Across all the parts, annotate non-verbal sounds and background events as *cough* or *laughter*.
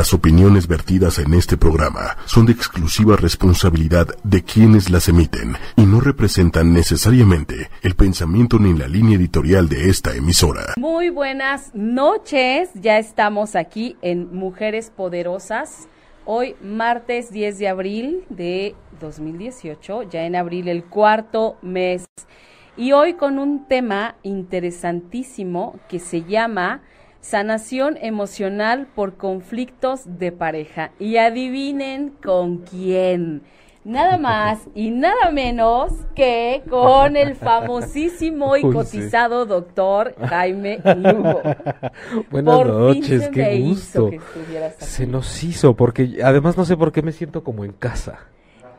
Las opiniones vertidas en este programa son de exclusiva responsabilidad de quienes las emiten y no representan necesariamente el pensamiento ni la línea editorial de esta emisora. Muy buenas noches, ya estamos aquí en Mujeres Poderosas. Hoy martes 10 de abril de 2018, ya en abril el cuarto mes. Y hoy con un tema interesantísimo que se llama Sanación emocional por conflictos de pareja. Y adivinen con quién. Nada *laughs* más y nada menos que con el famosísimo y *laughs* cotizado doctor Jaime Lugo. *laughs* Buenas noches, qué gusto. se nos hizo, porque además no sé por qué me siento como en casa.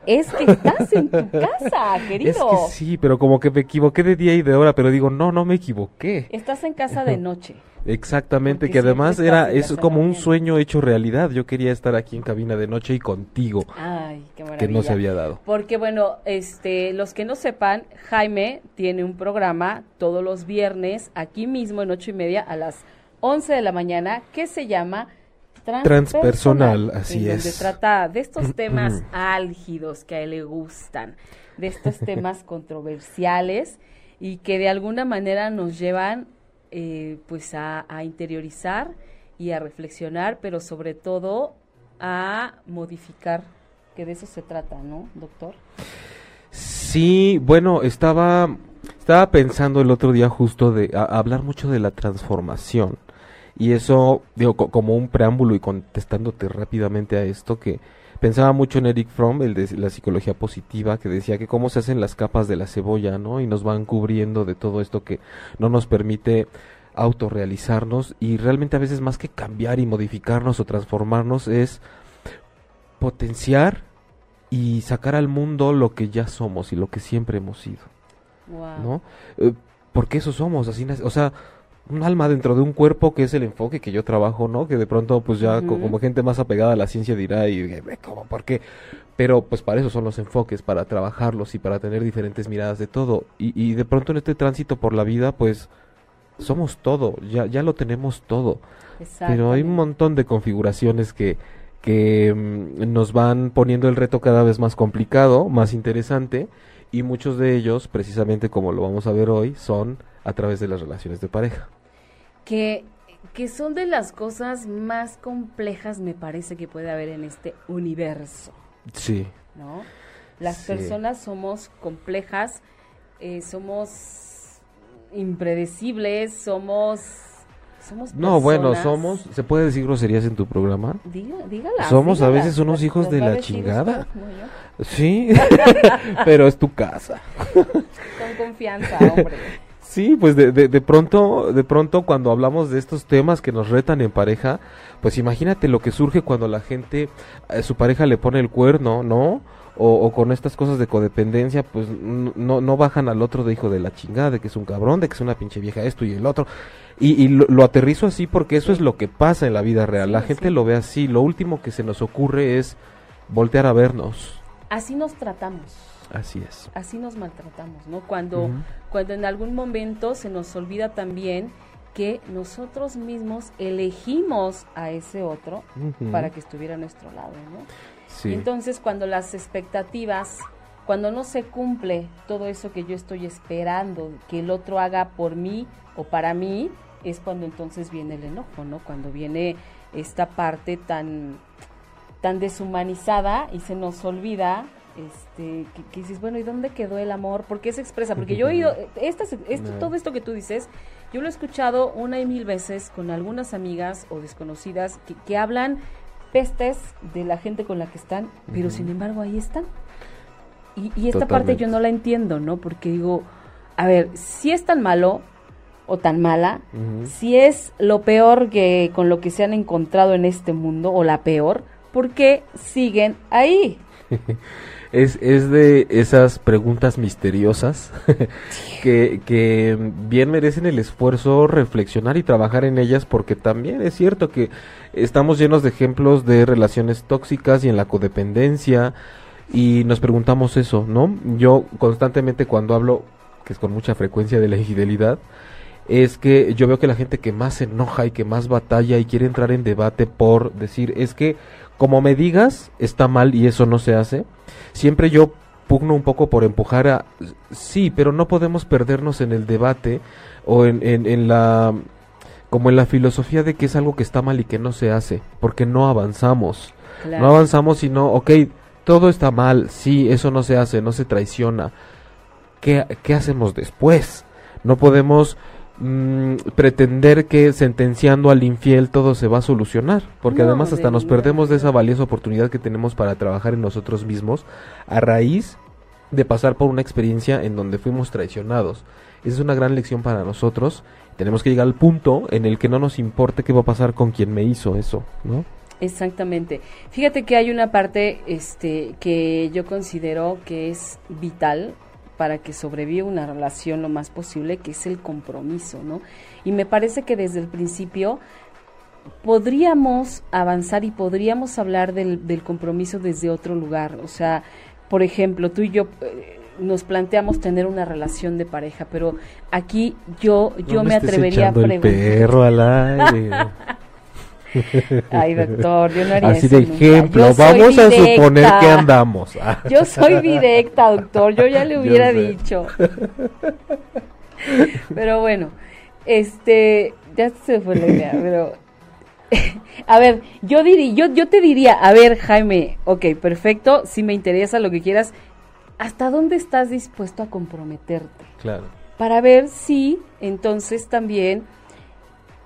Es que estás en tu casa, querido. *laughs* Es que sí, pero como que me equivoqué de día y de hora, pero digo, no, no me equivoqué. Estás en casa de *laughs* noche. Exactamente, que además era es como un sueño hecho realidad. Yo quería estar aquí en cabina de noche y contigo. Ay, qué Que no se había dado. Porque bueno, este, los que no sepan, Jaime tiene un programa todos los viernes aquí mismo en ocho y media a las once de la mañana que se llama Transpersonal, así en es. Donde trata de estos *clears throat* temas álgidos que a él le gustan, de estos *laughs* temas controversiales y que de alguna manera nos llevan eh, pues a, interiorizar y a reflexionar, pero sobre todo a modificar, que de eso se trata, ¿no, doctor? Sí, bueno, estaba, estaba pensando el otro día justo de hablar mucho de la transformación. Y eso, digo, como un preámbulo y contestándote rápidamente a esto, que Pensaba mucho en Eric Fromm, el de la psicología positiva, que decía que cómo se hacen las capas de la cebolla, ¿no? Y nos van cubriendo de todo esto que no nos permite autorrealizarnos y realmente a veces más que cambiar y modificarnos o transformarnos es potenciar y sacar al mundo lo que ya somos y lo que siempre hemos sido. ¿No? Eh, porque eso somos, así, o sea, un alma dentro de un cuerpo que es el enfoque que yo trabajo, ¿no? Que de pronto, pues ya como gente más apegada a la ciencia dirá, y ¿cómo? ¿Por qué? Pero pues para eso son los enfoques, para trabajarlos y para tener diferentes miradas de todo. Y, y de pronto en este tránsito por la vida, pues somos todo, ya, ya lo tenemos todo. Pero hay un montón de configuraciones que, que mm, nos van poniendo el reto cada vez más complicado, más interesante, y muchos de ellos, precisamente como lo vamos a ver hoy, son a través de las relaciones de pareja. Que, que son de las cosas más complejas, me parece, que puede haber en este universo. Sí. ¿No? Las personas somos complejas, eh, somos impredecibles, somos somos no, bueno, somos, ¿se puede decir groserías en tu programa? Diga, dígala, somos a veces unos hijos de la chingada. Sí, *laughs* *laughs* pero es tu casa. Con confianza, hombre. Sí, pues de, de, de, pronto, de pronto cuando hablamos de estos temas que nos retan en pareja, pues imagínate lo que surge cuando la gente, eh, su pareja le pone el cuerno, ¿no? O, con estas cosas de codependencia, pues no, no bajan al otro de hijo de la chingada, de que es un cabrón, de que es una pinche vieja esto y el otro. Y, y lo, aterrizo así porque eso es lo que pasa en la vida real. la gente lo ve así. Lo último que se nos ocurre es voltear a vernos. Así nos tratamos Así es. Así nos maltratamos, ¿no? Cuando, cuando en algún momento se nos olvida también que nosotros mismos elegimos a ese otro para que estuviera a nuestro lado, ¿no? Sí. entonces cuando las expectativas, cuando no se cumple todo eso que yo estoy esperando que el otro haga por mí o para mí, es cuando entonces viene el enojo, ¿no? Cuando viene esta parte tan tan deshumanizada y se nos olvida este, que, dices, bueno, ¿y dónde quedó el amor? ¿Por qué se expresa? Porque yo he oído, *laughs* esto, todo esto que tú dices, yo lo he escuchado una y mil veces con algunas amigas o desconocidas que, hablan pestes de la gente con la que están, pero sin embargo ahí están. Y, esta parte yo no la entiendo, ¿no? Porque digo, a ver, si es tan malo o tan mala, si es lo peor que con lo que se han encontrado en este mundo o la peor, ¿por qué siguen ahí? *laughs* es, es de esas preguntas misteriosas *laughs* que, que bien merecen el esfuerzo reflexionar y trabajar en ellas porque también es cierto que estamos llenos de ejemplos de relaciones tóxicas y en la codependencia y nos preguntamos eso, ¿no? Yo constantemente cuando hablo, que es con mucha frecuencia de la infidelidad, es que yo veo que la gente que más se enoja y que más batalla y quiere entrar en debate por decir, es que como me digas, está mal y eso no se hace, siempre yo pugno un poco por empujar a, sí, pero no podemos perdernos en el debate o en, en, la, como en la filosofía de que es algo que está mal y que no se hace, porque no avanzamos. No avanzamos sino, ok, todo está mal, sí, eso no se hace, no se traiciona. ¿Qué, qué hacemos después? No podemos mm, pretender que sentenciando al infiel todo se va a solucionar, porque además hasta nos perdemos de esa valiosa oportunidad que tenemos para trabajar en nosotros mismos a raíz de pasar por una experiencia en donde fuimos traicionados. Esa es una gran lección para nosotros. Tenemos que llegar al punto en el que no nos importe qué va a pasar con quien me hizo eso, ¿no? Exactamente. Fíjate que hay una parte este, que yo considero que es vital para que sobreviva una relación lo más posible, que es el compromiso, ¿no? Y me parece que desde el principio podríamos avanzar y podríamos hablar del, del compromiso desde otro lugar. O sea, por ejemplo, tú y yo eh, nos planteamos tener una relación de pareja, pero aquí yo yo me, atrevería a preguntar. El perro al *laughs* aire. *laughs* Ay, doctor, yo no haría Así de ejemplo, vamos a suponer que andamos. *laughs* yo soy directa, doctor, yo ya le *laughs* hubiera dicho. Pero bueno, este, ya se fue la idea, pero a ver, yo diría, yo, yo te diría, a ver, Jaime, ok, perfecto, si me interesa lo que quieras, ¿hasta dónde estás dispuesto a comprometerte? Claro. Para ver si entonces también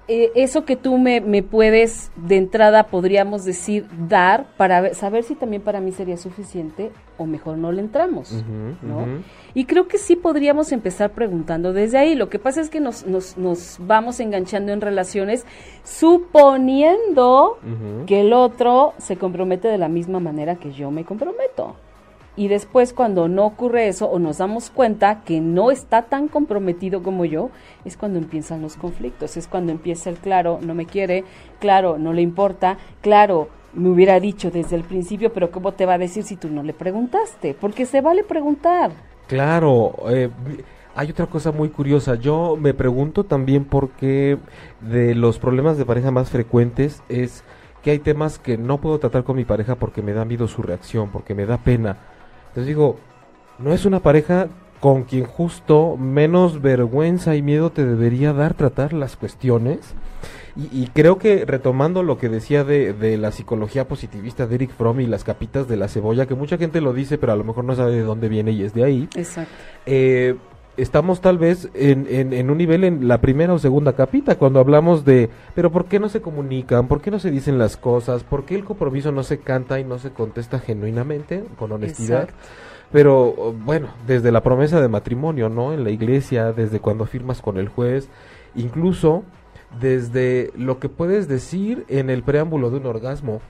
eh, eso que tú me, me, puedes de entrada, podríamos decir, dar para saber si también para mí sería suficiente o mejor no le entramos, ¿no? Y creo que sí podríamos empezar preguntando desde ahí. Lo que pasa es que nos, nos, nos vamos enganchando en relaciones suponiendo que el otro se compromete de la misma manera que yo me comprometo. Y después cuando no ocurre eso o nos damos cuenta que no está tan comprometido como yo, es cuando empiezan los conflictos, es cuando empieza el claro, no me quiere, claro, no le importa, claro, me hubiera dicho desde el principio, pero ¿cómo te va a decir si tú no le preguntaste? Porque se vale preguntar. Claro, eh, hay otra cosa muy curiosa. Yo me pregunto también por qué de los problemas de pareja más frecuentes es que hay temas que no puedo tratar con mi pareja porque me da miedo su reacción, porque me da pena entonces digo, no es una pareja con quien justo menos vergüenza y miedo te debería dar tratar las cuestiones. Y, creo que retomando lo que decía de, de, la psicología positivista de Eric Fromm y las capitas de la cebolla, que mucha gente lo dice, pero a lo mejor no sabe de dónde viene y es de ahí. Exacto. Eh, estamos tal vez en, en, un nivel en la primera o segunda capita, cuando hablamos de, pero ¿por qué no se comunican? ¿Por qué no se dicen las cosas? ¿Por qué el compromiso no se canta y no se contesta genuinamente, con honestidad? Pero bueno, desde la promesa de matrimonio, ¿no? En la iglesia, desde cuando firmas con el juez, incluso desde lo que puedes decir en el preámbulo de un orgasmo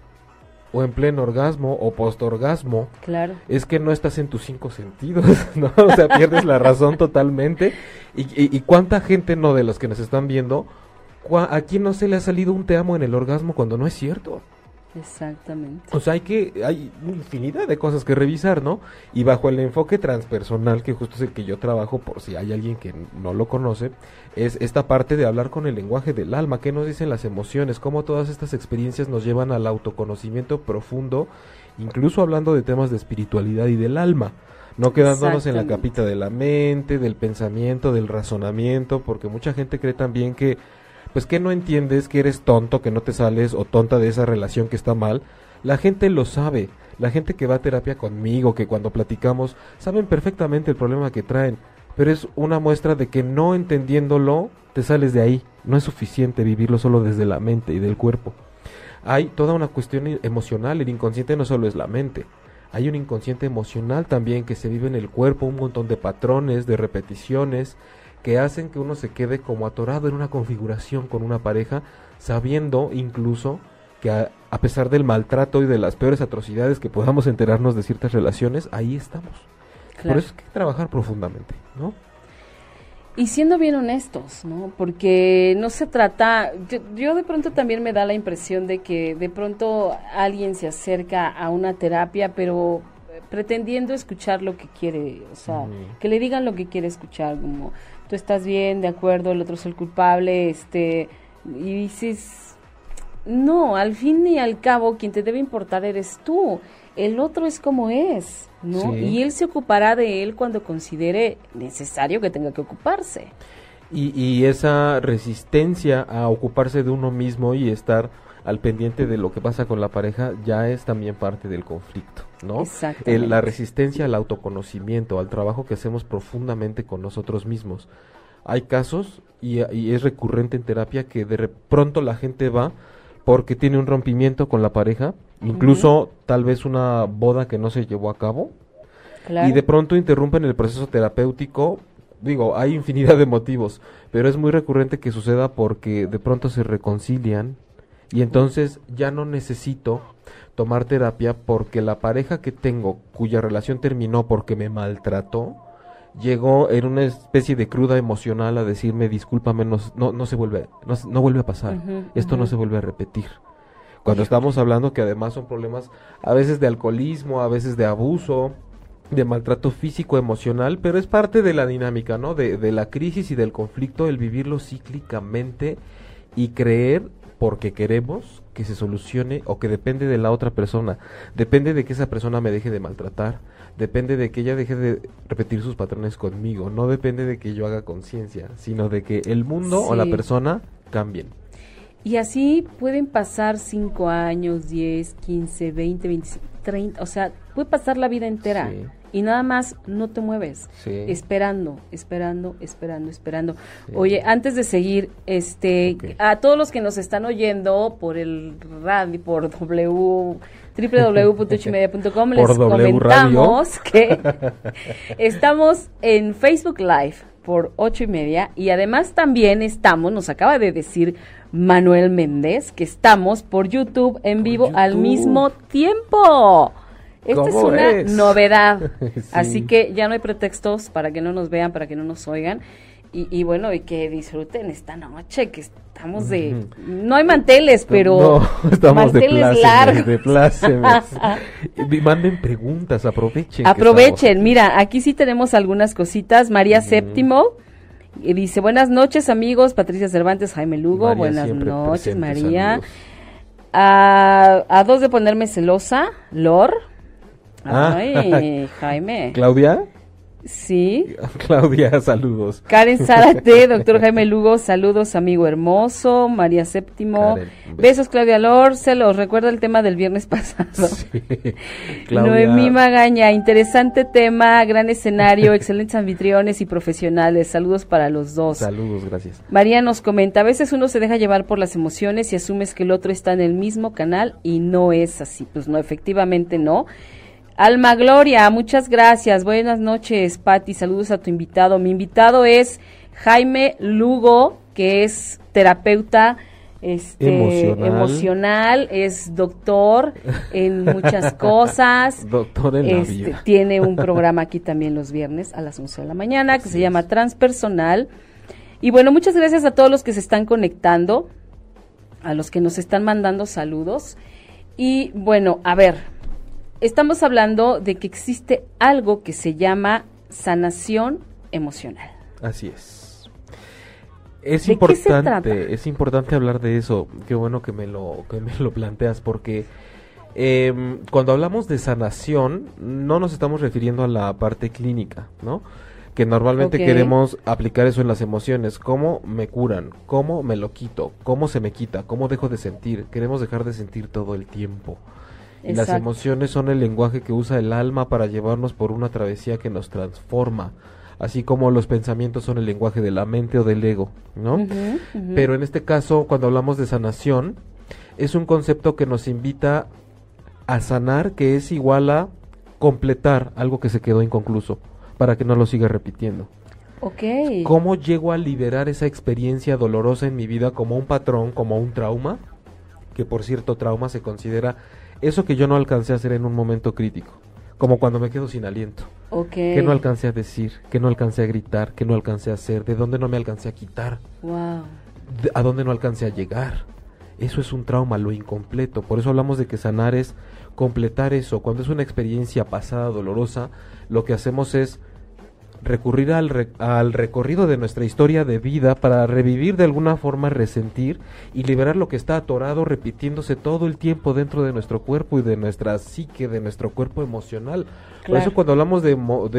o en pleno orgasmo o postorgasmo, claro. es que no estás en tus cinco sentidos, *laughs* ¿no? O sea, pierdes la razón totalmente. Y, y, cuánta gente, no de los que nos están viendo, a quién no se le ha salido un te amo en el orgasmo cuando no es cierto? Exactamente. O sea, hay que hay infinidad de cosas que revisar, ¿no? Y bajo el enfoque transpersonal, que justo es el que yo trabajo, por si hay alguien que no lo conoce, es esta parte de hablar con el lenguaje del alma, qué nos dicen las emociones, cómo todas estas experiencias nos llevan al autoconocimiento profundo, incluso hablando de temas de espiritualidad y del alma. No quedándonos en la capita de la mente, del pensamiento, del razonamiento, porque mucha gente cree también que pues que no entiendes que eres tonto, que no te sales o tonta de esa relación que está mal. La gente lo sabe. La gente que va a terapia conmigo, que cuando platicamos, saben perfectamente el problema que traen. Pero es una muestra de que no entendiéndolo, te sales de ahí. No es suficiente vivirlo solo desde la mente y del cuerpo. Hay toda una cuestión emocional. El inconsciente no solo es la mente. Hay un inconsciente emocional también que se vive en el cuerpo, un montón de patrones, de repeticiones, que hacen que uno se quede como atorado en una configuración con una pareja, sabiendo incluso que a, pesar del maltrato y de las peores atrocidades que podamos enterarnos de ciertas relaciones, ahí estamos. Por eso hay que trabajar profundamente, ¿no? Y siendo bien honestos, ¿no? Porque no se trata, yo, yo, de pronto también me da la impresión de que de pronto alguien se acerca a una terapia, pero pretendiendo escuchar lo que quiere, o sea, que le digan lo que quiere escuchar, como tú estás bien, de acuerdo, el otro es el culpable, este, y dices, no, al fin y al cabo, quien te debe importar eres tú, el otro es como es, ¿no? Y él se ocupará de él cuando considere necesario que tenga que ocuparse. Y, y esa resistencia a ocuparse de uno mismo y estar al pendiente de lo que pasa con la pareja ya es también parte del conflicto, ¿no? la resistencia al autoconocimiento, al trabajo que hacemos profundamente con nosotros mismos. Hay casos, y, es recurrente en terapia, que de pronto la gente va porque tiene un rompimiento con la pareja, incluso tal vez una boda que no se llevó a cabo, y de pronto interrumpen el proceso terapéutico digo, hay infinidad de motivos, pero es muy recurrente que suceda porque de pronto se reconcilian, y entonces ya no necesito tomar terapia porque la pareja que tengo, cuya relación terminó porque me maltrató, llegó en una especie de cruda emocional a decirme, discúlpame, no, no, se vuelve, no, vuelve a pasar, esto no se vuelve a repetir. Cuando estamos hablando que además son problemas a veces de alcoholismo, a veces de abuso, de maltrato físico, emocional, pero es parte de la dinámica, ¿no? De, de la crisis y del conflicto, el vivirlo cíclicamente y creer porque queremos que se solucione o que depende de la otra persona. Depende de que esa persona me deje de maltratar. Depende de que ella deje de repetir sus patrones conmigo. No depende de que yo haga conciencia, sino de que el mundo o la persona cambien. Y así pueden pasar 5 años, 10, 15, 20, 25, 30. O sea, puede pasar la vida entera. Y nada más no te mueves, esperando, esperando, esperando, esperando. Oye, antes de seguir, este, a todos los que nos están oyendo por el *laughs* radio, por w www.ochoymedia.com les comentamos que estamos en Facebook Live por ocho y media y además también estamos, nos acaba de decir Manuel Méndez, que estamos por YouTube en vivo al mismo tiempo. Esta es una novedad. *laughs* Así que ya no hay pretextos para que no nos vean, para que no nos oigan. Y, bueno, y que disfruten esta noche, que estamos de... No hay manteles, pero... No, *laughs* estamos manteles de largos. De *laughs* Manden preguntas, aprovechen. Aprovechen, mira, aquí sí tenemos algunas cositas. María Séptimo dice, buenas noches amigos, Patricia Cervantes, Jaime Lugo, buenas noches María. A, a, dos de ponerme celosa, Lor. Ah. Ay, *laughs* Jaime. Claudia. Sí. *laughs* Claudia, saludos. Karen *laughs* Zárate, doctor Jaime Lugo, saludos, amigo hermoso. María Séptimo. Besos, Claudia Lor. Se los recuerda el tema del viernes pasado. Sí. Noemí Magaña, interesante tema, gran escenario, excelentes anfitriones y profesionales. Saludos para los dos. Saludos, gracias. María nos comenta, a veces uno se deja llevar por las emociones y asumes que el otro está en el mismo canal y no es así. Pues no, efectivamente no. Alma Gloria, muchas gracias. Buenas noches, Patti. Saludos a tu invitado. Mi invitado es Jaime Lugo, que es terapeuta este, emocional. es doctor en muchas *laughs* cosas. doctor en este, Tiene un programa *laughs* aquí también los viernes a las 11 de la mañana que se llama Transpersonal. Y bueno, muchas gracias a todos los que se están conectando, a los que nos están mandando saludos. Y bueno, a ver, estamos hablando de que existe algo que se llama sanación emocional. Así es. Es importante, es importante hablar de eso. Qué bueno que me lo, que me lo planteas, porque em, cuando hablamos de sanación, no nos estamos refiriendo a la parte clínica, ¿no? Que normalmente queremos aplicar eso en las emociones. ¿Cómo me curan? ¿Cómo me lo quito? ¿Cómo se me quita? ¿Cómo dejo de sentir? Queremos dejar de sentir todo el tiempo. Y las emociones son el lenguaje que usa el alma para llevarnos por una travesía que nos transforma, así como los pensamientos son el lenguaje de la mente o del ego, ¿no? Pero en este caso, cuando hablamos de sanación, es un concepto que nos invita a sanar, que es igual a completar algo que se quedó inconcluso, para que no lo siga repitiendo. Okay. ¿Cómo llego a liberar esa experiencia dolorosa en mi vida como un patrón, como un trauma? Que por cierto, trauma se considera eso que yo no alcancé a hacer en un momento crítico, como cuando me quedo sin aliento. Que no alcancé a decir, que no alcancé a gritar, que no alcancé a hacer, de dónde no me alcancé a quitar. Wow. a dónde no alcancé a llegar. eso es un trauma, lo incompleto. Por eso hablamos de que sanar es completar eso. Cuando es una experiencia pasada dolorosa, lo que hacemos es recurrir al, al, recorrido de nuestra historia de vida para revivir de alguna forma, resentir y liberar lo que está atorado, repitiéndose todo el tiempo dentro de nuestro cuerpo y de nuestra psique, de nuestro cuerpo emocional. Por eso cuando hablamos de,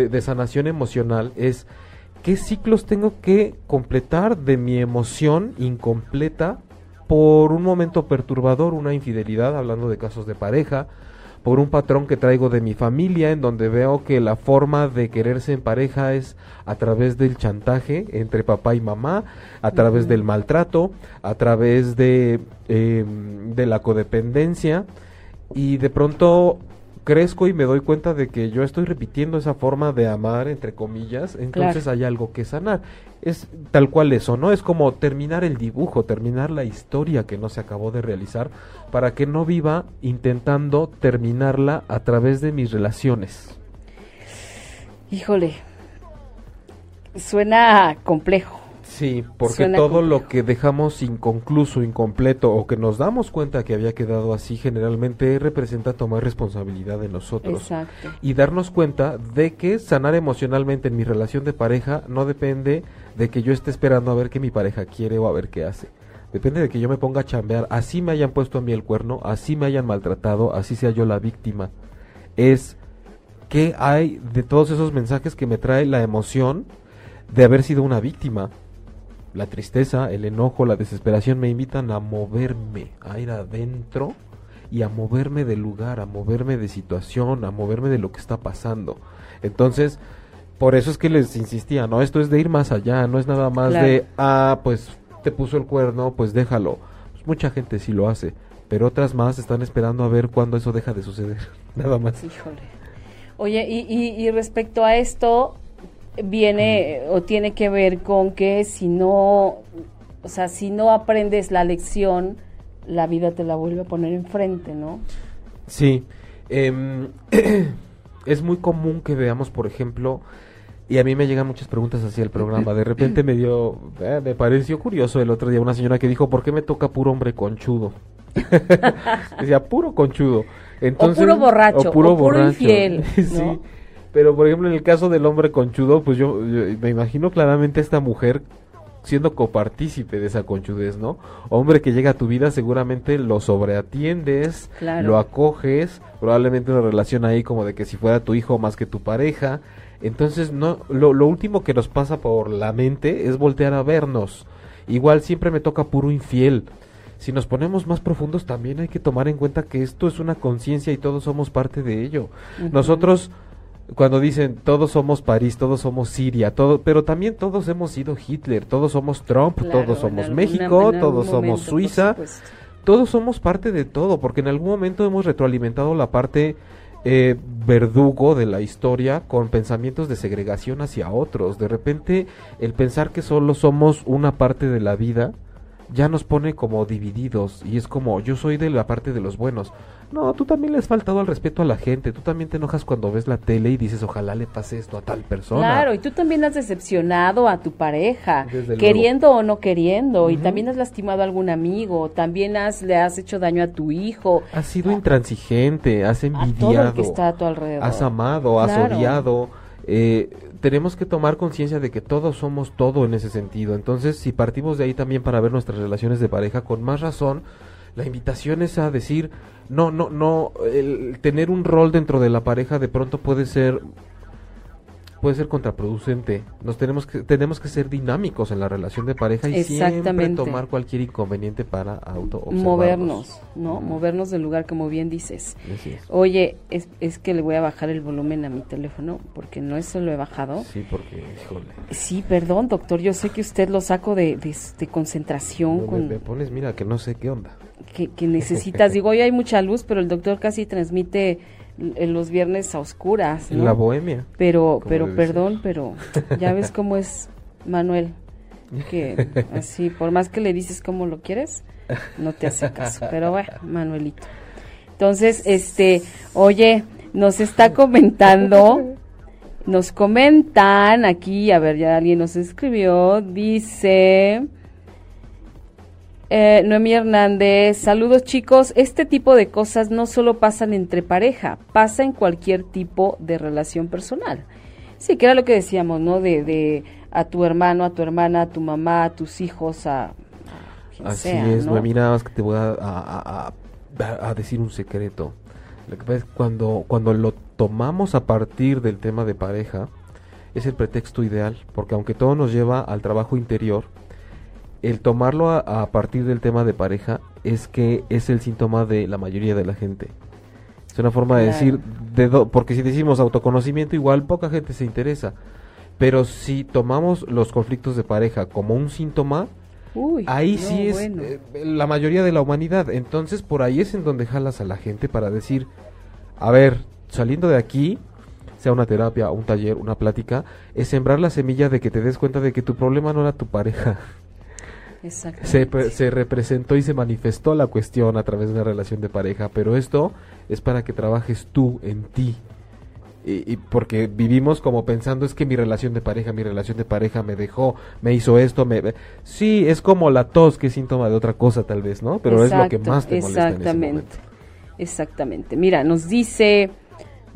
de sanación emocional es qué ciclos tengo que completar de mi emoción incompleta por un momento perturbador, una infidelidad, hablando de casos de pareja, por un patrón que traigo de mi familia, en donde veo que la forma de quererse en pareja es a través del chantaje entre papá y mamá, a través del maltrato, a través de, em, de la codependencia, y de pronto crezco y me doy cuenta de que yo estoy repitiendo esa forma de amar, entre comillas, entonces hay algo que sanar. Es tal cual eso, ¿no? Es como terminar el dibujo, terminar la historia que no se acabó de realizar, para que no viva intentando terminarla a través de mis relaciones. Híjole, suena complejo. Sí, porque todo lo que dejamos inconcluso, incompleto o que nos damos cuenta que había quedado así generalmente representa tomar responsabilidad de nosotros. Exacto. Y darnos cuenta de que sanar emocionalmente en mi relación de pareja no depende de que yo esté esperando a ver qué mi pareja quiere o a ver qué hace. Depende de que yo me ponga a chambear, así me hayan puesto a mí el cuerno, así me hayan maltratado, así sea yo la víctima. Es qué hay de todos esos mensajes que me trae la emoción de haber sido una víctima la tristeza, el enojo, la desesperación me invitan a moverme, a ir adentro y a moverme de lugar, a moverme de situación, a moverme de lo que está pasando. Entonces, por eso es que les insistía, no, esto es de ir más allá, no es nada más de, ah, pues te puso el cuerno, pues déjalo. Pues mucha gente sí lo hace, pero otras más están esperando a ver cuándo eso deja de suceder, *laughs* nada más. Híjole. Oye, y, y respecto a esto, viene o tiene que ver con que si no, o sea, si no aprendes la lección, la vida te la vuelve a poner enfrente, ¿no? Sí. Em, *clears throat* es muy común que veamos, por ejemplo, y a mí me llegan muchas preguntas hacia el programa. De repente me dio, eh, me pareció curioso el otro día una señora que dijo, ¿por qué me toca puro hombre conchudo? *laughs* Decía, puro conchudo. Entonces, o puro borracho, o puro, infiel. *laughs* sí. Pero, por ejemplo, en el caso del hombre conchudo, pues yo, me imagino claramente a esta mujer siendo copartícipe de esa conchudez, ¿no? Hombre que llega a tu vida, seguramente lo sobreatiendes, lo acoges, probablemente una relación ahí como de que si fuera tu hijo más que tu pareja. Entonces, no, lo, lo último que nos pasa por la mente es voltear a vernos. Igual siempre me toca puro infiel. Si nos ponemos más profundos, también hay que tomar en cuenta que esto es una conciencia y todos somos parte de ello. Nosotros cuando dicen todos somos París, todos somos Siria, todo, pero también todos hemos sido Hitler, todos somos Trump, todos somos México, todos somos Suiza, todos somos parte de todo, porque en algún momento hemos retroalimentado la parte eh, verdugo de la historia con pensamientos de segregación hacia otros. De repente el pensar que solo somos una parte de la vida ya nos pone como divididos y es como yo soy de la parte de los buenos. No, tú también le has faltado al respeto a la gente, tú también te enojas cuando ves la tele y dices ojalá le pase esto a tal persona. Claro, y tú también has decepcionado a tu pareja, queriendo o no queriendo, y también has lastimado a algún amigo, también has, le has hecho daño a tu hijo. Has sido intransigente, has envidiado, que está a tu alrededor. has amado, has odiado. Eh, tenemos que tomar conciencia de que todos somos todo en ese sentido. Entonces, si partimos de ahí también para ver nuestras relaciones de pareja, con más razón, la invitación es a decir, no, no, no, el tener un rol dentro de la pareja de pronto puede ser puede ser contraproducente. Nos tenemos que tenemos que ser dinámicos en la relación de pareja y siempre tomar cualquier inconveniente para auto movernos, ¿no? Movernos del lugar como bien dices. Oye, es, es que le voy a bajar el volumen a mi teléfono porque no eso lo he bajado. Sí, porque híjole. Sí, perdón, doctor, yo sé que usted lo saco de, de, concentración con me, pones, mira, que no sé qué onda. Que, que necesitas, *laughs* digo, hoy hay mucha luz, pero el doctor casi transmite en los viernes a oscuras. En la bohemia. Pero, pero perdón, pero ya ves cómo es Manuel. Que así, por más que le dices cómo lo quieres, no te hace caso. Pero bueno, Manuelito. Entonces, este, oye, nos está comentando, nos comentan aquí, a ver, ya alguien nos escribió, dice, Eh, Noemí Hernández, saludos chicos. Este tipo de cosas no solo pasan entre pareja, pasa en cualquier tipo de relación personal. Sí, que era lo que decíamos, ¿no? De, de a tu hermano, a tu hermana, a tu mamá, a tus hijos, a, Así es, Noemí, nada más que te voy a, a, decir un secreto. Lo que pasa es que cuando, cuando lo tomamos a partir del tema de pareja, es el pretexto ideal, porque aunque todo nos lleva al trabajo interior, el tomarlo a, partir del tema de pareja es que es el síntoma de la mayoría de la gente. Es una forma de decir, de porque si decimos autoconocimiento, igual poca gente se interesa. Pero si tomamos los conflictos de pareja como un síntoma, ahí sí es eh, la mayoría de la humanidad. Entonces por ahí es en donde jalas a la gente para decir, a ver, saliendo de aquí, sea una terapia, un taller, una plática, es sembrar la semilla de que te des cuenta de que tu problema no era tu pareja. Se, se, representó y se manifestó la cuestión a través de una relación de pareja, pero esto es para que trabajes tú en ti. Y, porque vivimos como pensando es que mi relación de pareja, mi relación de pareja me dejó, me hizo esto, me sí, es como la tos que es síntoma de otra cosa tal vez, ¿no? Pero es lo que más te molesta en ese momento. Exactamente. Mira, nos dice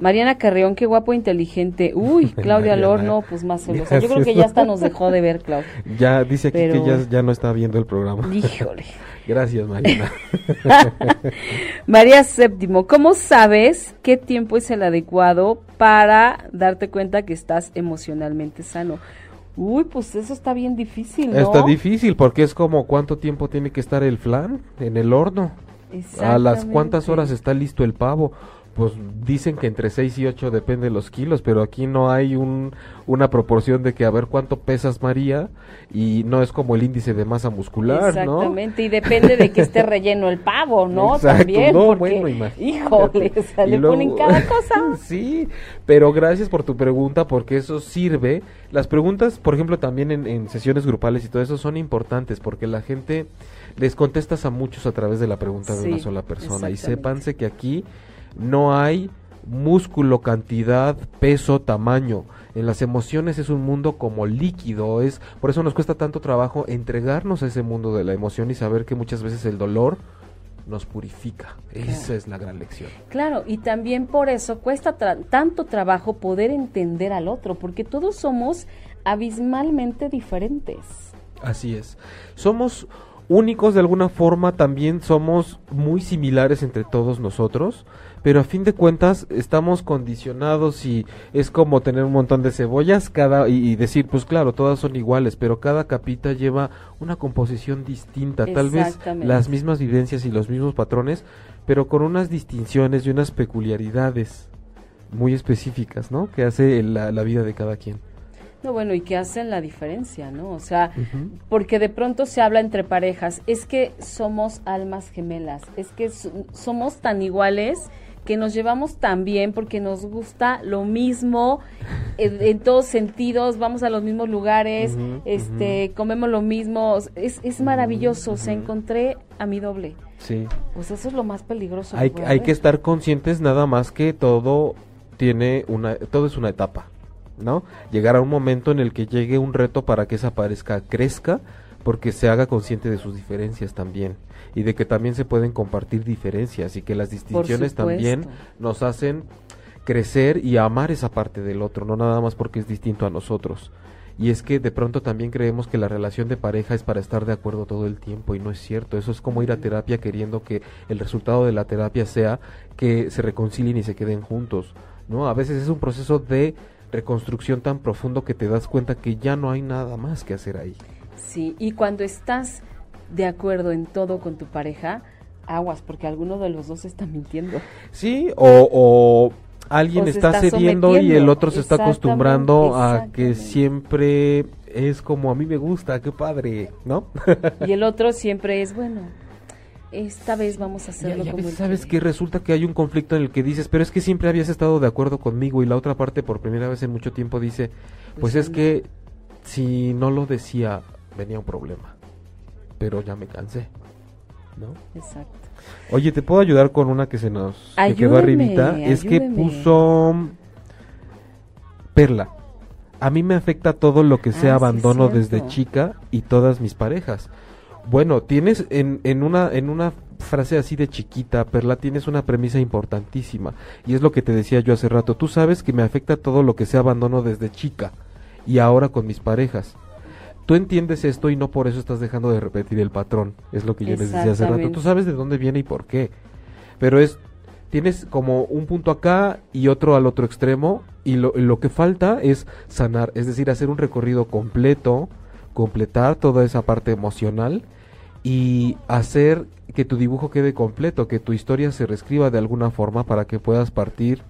Mariana Carreón, qué guapo, inteligente. Uy, *laughs* Claudia Lorno, pues más celosa. Yo creo que ya hasta nos dejó de ver, Claudia. *laughs* Ya dice aquí que ya, ya no está viendo el programa. Híjole. *laughs* Gracias, Mariana. María Séptimo, ¿cómo sabes qué tiempo es el adecuado para darte cuenta que estás emocionalmente sano? Uy, pues eso está bien difícil, ¿no? Está difícil porque es como cuánto tiempo tiene que estar el flan en el horno. A las cuántas horas está listo el pavo pues dicen que entre 6 y 8 depende de los kilos, pero aquí no hay un, una proporción de que a ver cuánto pesas María y no es como el índice de masa muscular, Exactamente, y depende de que esté relleno el pavo, *laughs* ¿no? También, no, bueno, híjole, le ponen cada cosa. *laughs* sí, pero gracias por tu pregunta porque eso sirve. Las preguntas, por ejemplo, también en, en sesiones grupales y todo eso son importantes porque la gente les contestas a muchos a través de la pregunta de una sola persona y sépanse que aquí no hay músculo, cantidad, peso, tamaño. En las emociones es un mundo como líquido, es por eso nos cuesta tanto trabajo entregarnos a ese mundo de la emoción y saber que muchas veces el dolor nos purifica. Esa es la gran lección. Claro, y también por eso cuesta tanto trabajo poder entender al otro, porque todos somos abismalmente diferentes. Así es. Somos únicos de alguna forma, también somos muy similares entre todos nosotros pero a fin de cuentas estamos condicionados y es como tener un montón de cebollas cada y, decir pues claro todas son iguales pero cada capita lleva una composición distinta. Tal vez las mismas vivencias y los mismos patrones pero con unas distinciones y unas peculiaridades muy específicas no que hace la, la vida de cada quien. No, bueno, y que hacen la diferencia, ¿no? O sea, porque de pronto se habla entre parejas, es que somos almas gemelas, es que somos tan iguales que nos llevamos tan bien porque nos gusta lo mismo en, todos sentidos, vamos a los mismos lugares, este, comemos lo mismo, es, es maravilloso, o sea, encontré a mi doble. Sí. Pues eso es lo más peligroso. Hay, que hay que estar conscientes nada más que todo tiene una, todo es una etapa, ¿no? Llegar a un momento en el que llegue un reto para que esa pareja crezca, porque se haga consciente de sus diferencias también y de que también se pueden compartir diferencias y que las distinciones también nos hacen crecer y amar esa parte del otro, no nada más porque es distinto a nosotros. Y es que de pronto también creemos que la relación de pareja es para estar de acuerdo todo el tiempo y no es cierto. Eso es como ir a terapia queriendo que el resultado de la terapia sea que se reconcilien y se queden juntos. ¿no? A veces es un proceso de reconstrucción tan profundo que te das cuenta que ya no hay nada más que hacer ahí. Sí, y cuando estás de acuerdo en todo con tu pareja, aguas, porque alguno de los dos está mintiendo. Sí, o, alguien está, cediendo y el otro se está acostumbrando a que siempre es como a mí me gusta, qué padre, ¿no? y el otro siempre es bueno. Esta vez vamos a hacerlo como sabes que resulta que hay un conflicto en el que dices, pero es que siempre habías estado de acuerdo conmigo y la otra parte por primera vez en mucho tiempo dice, pues, pues es que si no lo decía venía un problema pero ya me cansé. ¿No? Exacto. Oye, ¿te puedo ayudar con una que se nos quedó arribita? Es que puso Perla. A mí me afecta todo lo que sea ah, abandono desde chica y todas mis parejas. Bueno, tienes en, en, una, en una frase así de chiquita, Perla, tienes una premisa importantísima. Y es lo que te decía yo hace rato. Tú sabes que me afecta todo lo que sea abandono desde chica y ahora con mis parejas. Tú entiendes esto y no por eso estás dejando de repetir el patrón. Es lo que yo les decía hace rato. Tú sabes de dónde viene y por qué. Pero es, tienes como un punto acá y otro al otro extremo y lo, lo que falta es sanar, es decir, hacer un recorrido completo, completar toda esa parte emocional y hacer que tu dibujo quede completo, que tu historia se reescriba de alguna forma para que puedas partir,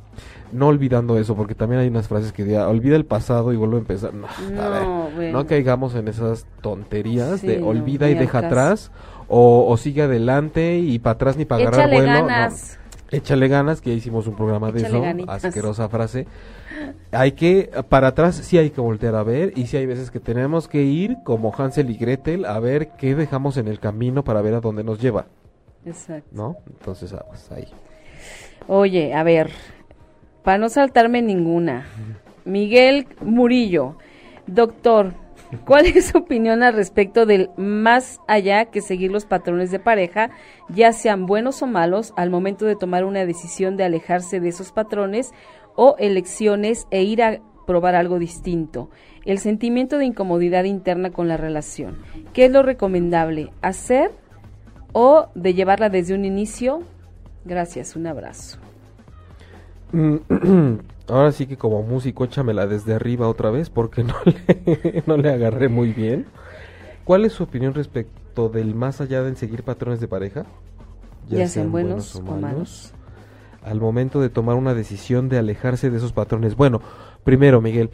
no olvidando eso, porque también hay unas frases que digan, olvida el pasado y vuelve a empezar. No, a ver, no caigamos en esas tonterías de olvida y deja atrás, o, sigue adelante y para atrás ni para agarrar vuelo. Ganas. Échale ganas, que ya hicimos un programa de eso, asquerosa frase. Hay que, para atrás sí hay que voltear a ver y sí hay veces que tenemos que ir como Hansel y Gretel a ver qué dejamos en el camino para ver a dónde nos lleva. Exacto. ¿No? Entonces, pues ahí. Oye, a ver, para no saltarme ninguna. Miguel Murillo, doctor, ¿cuál es su opinión al respecto del más allá que seguir los patrones de pareja, ya sean buenos o malos, al momento de tomar una decisión de alejarse de esos patrones o elecciones e ir a probar algo distinto? El sentimiento de incomodidad interna con la relación. ¿Qué es lo recomendable? ¿Hacer o de llevarla desde un inicio? Gracias, un abrazo. Mm, *clears throat* ahora sí que como músico échamela desde arriba otra vez porque *laughs* no le, no le agarré muy bien. ¿Cuál es su opinión respecto del más allá de seguir patrones de pareja? Ya, sean, buenos, o malos. Al momento de tomar una decisión de alejarse de esos patrones. Bueno, primero Miguel,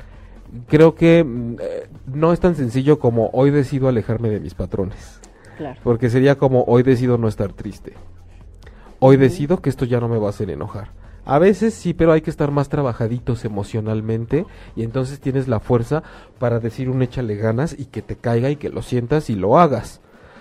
creo que mm, eh, no es tan sencillo como hoy decido alejarme de mis patrones. Claro. Porque sería como hoy decido no estar triste. Hoy decido que esto ya no me va a hacer enojar a veces sí, pero hay que estar más trabajaditos emocionalmente y entonces tienes la fuerza para decir un échale ganas y que te caiga y que lo sientas y lo hagas.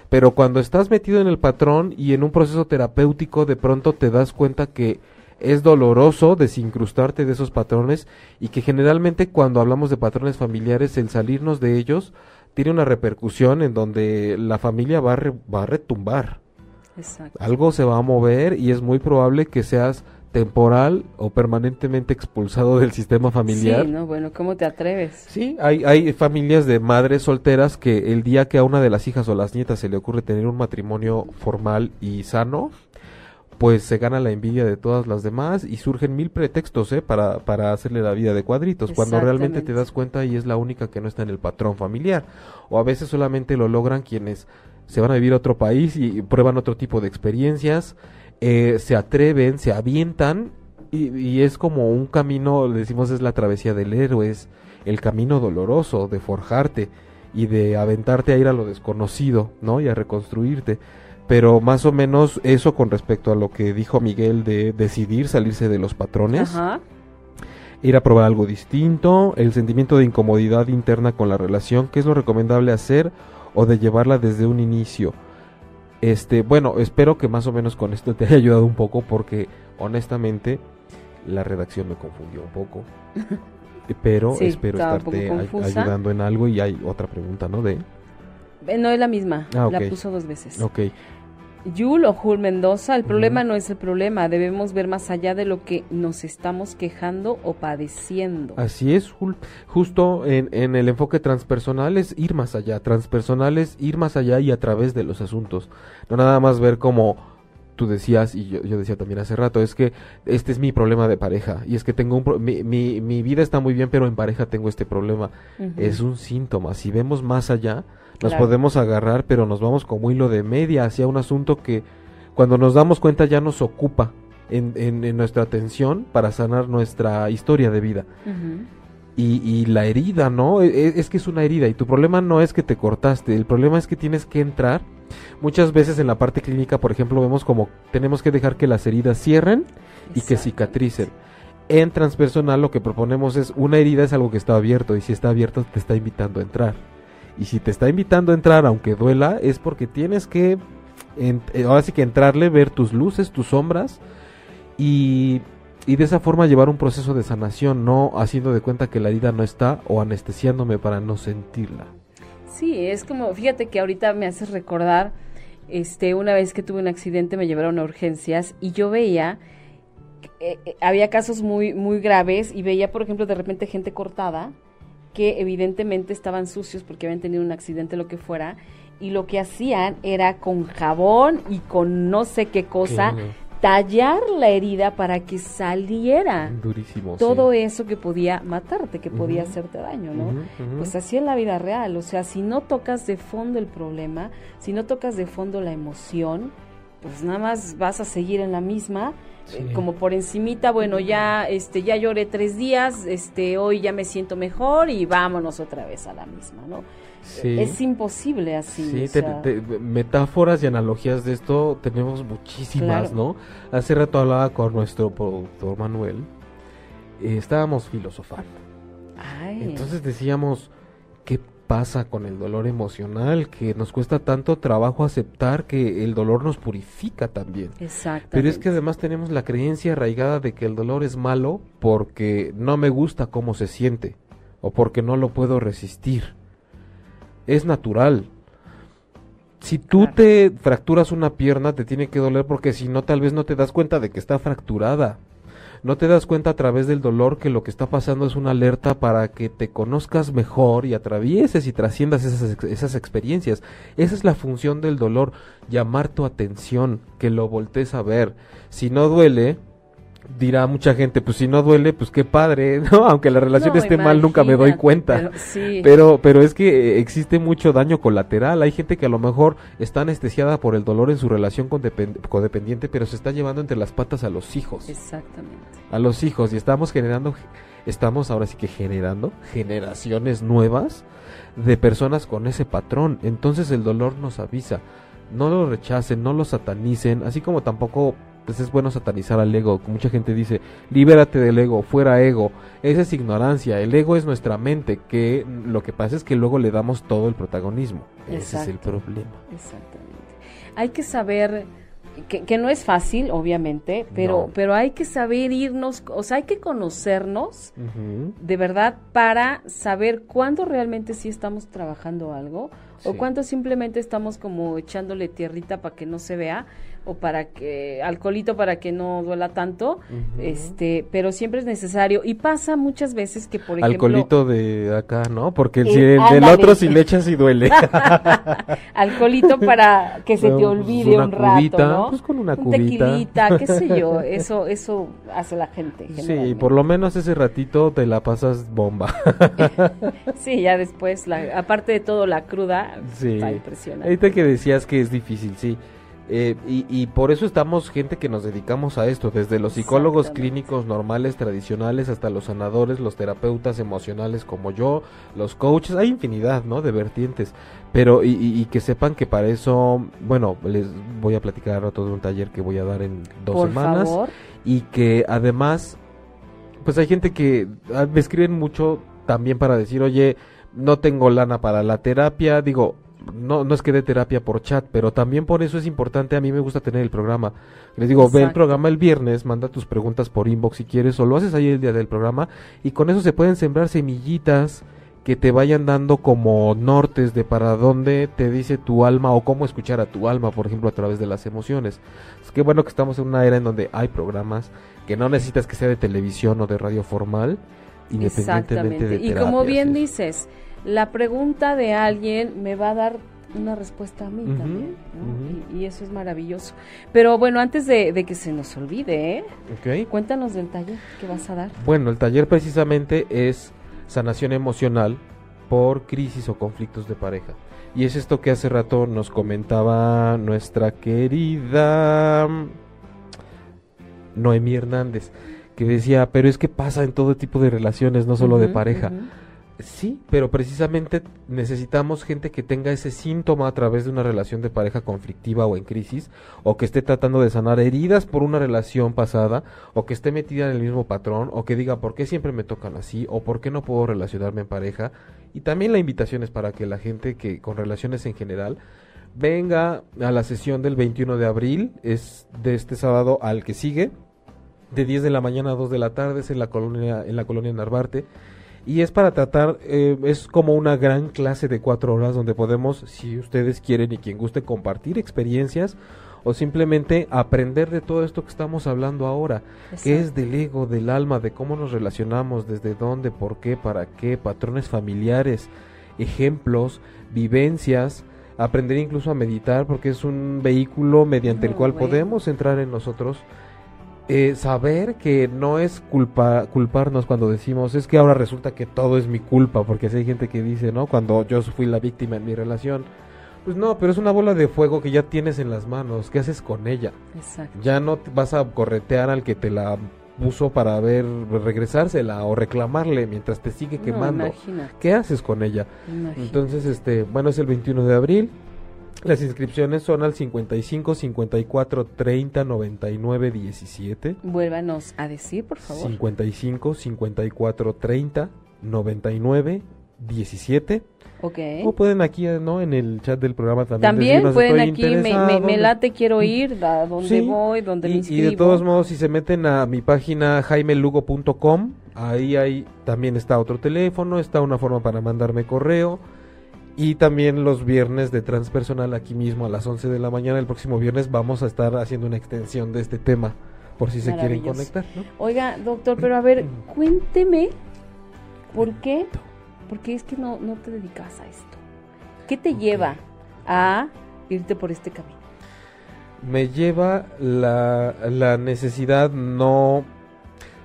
Pero cuando estás metido en el patrón y en un proceso terapéutico de pronto te das cuenta que es doloroso desincrustarte de esos patrones y que generalmente cuando hablamos de patrones familiares el salirnos de ellos tiene una repercusión en donde la familia va a, va a retumbar. Exacto. Algo se va a mover y es muy probable que seas temporal o permanentemente expulsado del sistema familiar. Sí, no, bueno, ¿cómo te atreves? Sí, hay, hay familias de madres solteras que el día que a una de las hijas o las nietas se le ocurre tener un matrimonio formal y sano, pues se gana la envidia de todas las demás y surgen mil pretextos ¿eh? para, para hacerle la vida de cuadritos, cuando realmente te das cuenta y es la única que no está en el patrón familiar. O a veces solamente lo logran quienes se van a vivir a otro país y prueban otro tipo de experiencias eh, se atreven, se avientan y, es como un camino, le decimos es la travesía del héroe, es el camino doloroso de forjarte y de aventarte a ir a lo desconocido, ¿no? Y a reconstruirte. Pero más o menos eso con respecto a lo que dijo Miguel de decidir salirse de los patrones. Ir a probar algo distinto, el sentimiento de incomodidad interna con la relación, qué es lo recomendable hacer o de llevarla desde un inicio. Este, bueno, espero que más o menos con esto te haya ayudado un poco porque honestamente la redacción me confundió un poco. *laughs* Pero espero estarte ayudando en algo y hay otra pregunta, ¿no? De eh, no es la misma, ah, la puso dos veces. Ok. Yul o Jul Mendoza, el problema no es el problema, debemos ver más allá de lo que nos estamos quejando o padeciendo. Así es, Jul. Justo en, en, el enfoque transpersonal es ir más allá, transpersonal es ir más allá y a través de los asuntos. No nada más ver como tú decías, y yo, yo decía también hace rato, es que este es mi problema de pareja, y es que tengo un, mi, mi, mi vida está muy bien, pero en pareja tengo este problema. Es un síntoma, si vemos más allá, nos podemos agarrar, pero nos vamos como hilo de media hacia un asunto que cuando nos damos cuenta ya nos ocupa en, en, nuestra atención para sanar nuestra historia de vida. y, y, la herida, ¿no? Es, e, es, que es una herida y tu problema no es que te cortaste, el problema es que tienes que entrar. Muchas veces en la parte clínica, por ejemplo, vemos como tenemos que dejar que las heridas cierren y que cicatricen. En transpersonal lo que proponemos es una herida es algo que está abierto y si está abierto te está invitando a entrar. Y si te está invitando a entrar, aunque duela, es porque tienes que, eh, ahora sí que entrarle, ver tus luces, tus sombras y, y de esa forma llevar un proceso de sanación, no haciendo de cuenta que la herida no está o anestesiándome para no sentirla. Sí, es como, fíjate que ahorita me haces recordar, este, una vez que tuve un accidente me llevaron a urgencias y yo veía, eh, eh, había casos muy, muy graves y veía, por ejemplo, de repente gente cortada que evidentemente estaban sucios porque habían tenido un accidente, lo que fuera, y lo que hacían era con jabón y con no sé qué cosa tallar la herida para que saliera Durísimo, todo eso que podía matarte, que podía hacerte daño, ¿no? Pues así es la vida real, o sea, si no tocas de fondo el problema, si no tocas de fondo la emoción, pues nada más vas a seguir en la misma eh, como por encimita, bueno, ya este ya lloré tres días, este hoy ya me siento mejor y vámonos otra vez a la misma, ¿no? Es imposible así. Sí, metáforas y analogías de esto tenemos muchísimas, ¿no? Hace rato hablaba con nuestro productor Manuel, eh, estábamos filosofando. Entonces decíamos, ¿qué pasa con el dolor emocional? Que nos cuesta tanto trabajo aceptar que el dolor nos purifica también. Exacto. Pero es que además tenemos la creencia arraigada de que el dolor es malo porque no me gusta cómo se siente o porque no lo puedo resistir es natural. Si tú te fracturas una pierna, te tiene que doler porque si no, tal vez no te das cuenta de que está fracturada. No te das cuenta a través del dolor que lo que está pasando es una alerta para que te conozcas mejor y atravieses y trasciendas esas, esas experiencias. Esa es la función del dolor, llamar tu atención, que lo voltees a ver. Si no duele, dirá mucha gente, pues si no duele, pues qué padre, *laughs* ¿no? Aunque la relación esté mal, nunca me doy cuenta. Pero, pero, es que existe mucho daño colateral. Hay gente que a lo mejor está anestesiada por el dolor en su relación con codependiente, pero se está llevando entre las patas a los hijos. Exactamente. A los hijos. Y estamos generando, estamos ahora sí que generando generaciones nuevas de personas con ese patrón. Entonces el dolor nos avisa. No lo rechacen, no lo satanicen, así como tampoco pues es bueno satanizar al ego. Mucha gente dice, libérate del ego, fuera ego. Esa es ignorancia. El ego es nuestra mente, que lo que pasa es que luego le damos todo el protagonismo. Ese es el problema. Exactamente. Hay que saber que, no es fácil, obviamente, pero, pero hay que saber irnos, o sea, hay que conocernos de verdad para saber cuándo realmente sí estamos trabajando algo o cuándo simplemente estamos como echándole tierrita para que no se vea o para que alcoholito para que no duela tanto, este, pero siempre es necesario y pasa muchas veces que por ejemplo alcoholito de acá, ¿no? Porque el, eh, del otro si le echas y duele. *laughs* alcoholito para que se te olvide un rato, ¿no? Pues con una cubita. Un tequilita, qué sé yo, *laughs* eso eso hace la gente. Sí, por lo menos ese ratito te la pasas bomba. *laughs* sí, ya después la, aparte de todo la cruda sí. está impresionante. Ahorita que decías que es difícil, sí. Eh, y, por eso estamos gente que nos dedicamos a esto, desde los psicólogos clínicos normales, tradicionales, hasta los sanadores, los terapeutas emocionales como yo, los coaches, hay infinidad, ¿no? De vertientes. Pero, y, que sepan que para eso, bueno, les voy a platicar todo de un taller que voy a dar en dos semanas. Y que además, pues hay gente que ah, me escriben mucho también para decir, oye, no tengo lana para la terapia, digo, no, no es que dé terapia por chat, pero también por eso es importante, a mí me gusta tener el programa. Les digo, ve el programa el viernes, manda tus preguntas por inbox si quieres, o lo haces ahí el día del programa, y con eso se pueden sembrar semillitas que te vayan dando como nortes de para dónde te dice tu alma o cómo escuchar a tu alma, por ejemplo, a través de las emociones. Es que bueno que estamos en una era en donde hay programas que no necesitas que sea de televisión o de radio formal, independientemente de Y como bien dices, la pregunta de alguien me va a dar una respuesta a mí también, y, eso es maravilloso. Pero bueno, antes de, que se nos olvide, ¿eh? cuéntanos del taller que vas a dar. Bueno, el taller precisamente es sanación emocional por crisis o conflictos de pareja. Y es esto que hace rato nos comentaba nuestra querida Noemí Hernández, que decía, pero es que pasa en todo tipo de relaciones, no solo de pareja. Sí, pero precisamente necesitamos gente que tenga ese síntoma a través de una relación de pareja conflictiva o en crisis, o que esté tratando de sanar heridas por una relación pasada, o que esté metida en el mismo patrón, o que diga por qué siempre me tocan así, o por qué no puedo relacionarme en pareja. Y también la invitación es para que la gente que con relaciones en general venga a la sesión del 21 de abril, es de este sábado al que sigue, de 10 de la mañana a 2 de la tarde, es en la colonia, en la colonia Narvarte Y es para tratar, eh, es como una gran clase de cuatro horas donde podemos, si ustedes quieren y quien guste, compartir experiencias o simplemente aprender de todo esto que estamos hablando ahora, que es del ego, del alma, de cómo nos relacionamos, desde dónde, por qué, para qué, patrones familiares, ejemplos, vivencias, aprender incluso a meditar porque es un vehículo mediante el cual podemos entrar en nosotros. Eh, saber que no es culpa, culparnos cuando decimos es que ahora resulta que todo es mi culpa, porque si hay gente que dice, ¿no? Cuando yo fui la víctima en mi relación, pues no, pero es una bola de fuego que ya tienes en las manos. ¿Qué haces con ella? Exacto. Ya no vas a corretear al que te la puso para ver regresársela o reclamarle mientras te sigue quemando. ¿Qué haces con ella? Entonces, este, bueno, es el 21 de abril. Las inscripciones son al 55 54 30 99 17. Vuélvanos a decir, por favor. 55 54 30 99 17. Okay. O pueden aquí, ¿no? En el chat del programa también. También pueden aquí, me, me, late, quiero ir, a dónde voy, dónde me inscribo. Y de todos modos, si se meten a mi página jaimelugo.com, ahí hay, también está otro teléfono, está una forma para mandarme correo. Y también los viernes de transpersonal aquí mismo a las 11 de la mañana, el próximo viernes, vamos a estar haciendo una extensión de este tema, por si se quieren conectar. Oiga, doctor, pero a ver, cuénteme, ¿por qué porque es que no, no te dedicas a esto. ¿Qué te lleva a irte por este camino? Me lleva la, la necesidad no,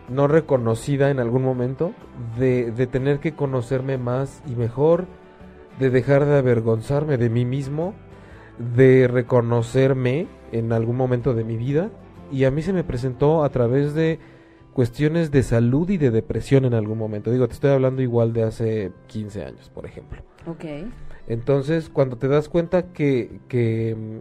no reconocida en algún momento de, de tener que conocerme más y mejor, de dejar de avergonzarme de mí mismo, de reconocerme en algún momento de mi vida. Y a mí se me presentó a través de cuestiones de salud y de depresión en algún momento. Digo, te estoy hablando igual de hace 15 años, por ejemplo. Ok. Entonces, cuando te das cuenta que, que,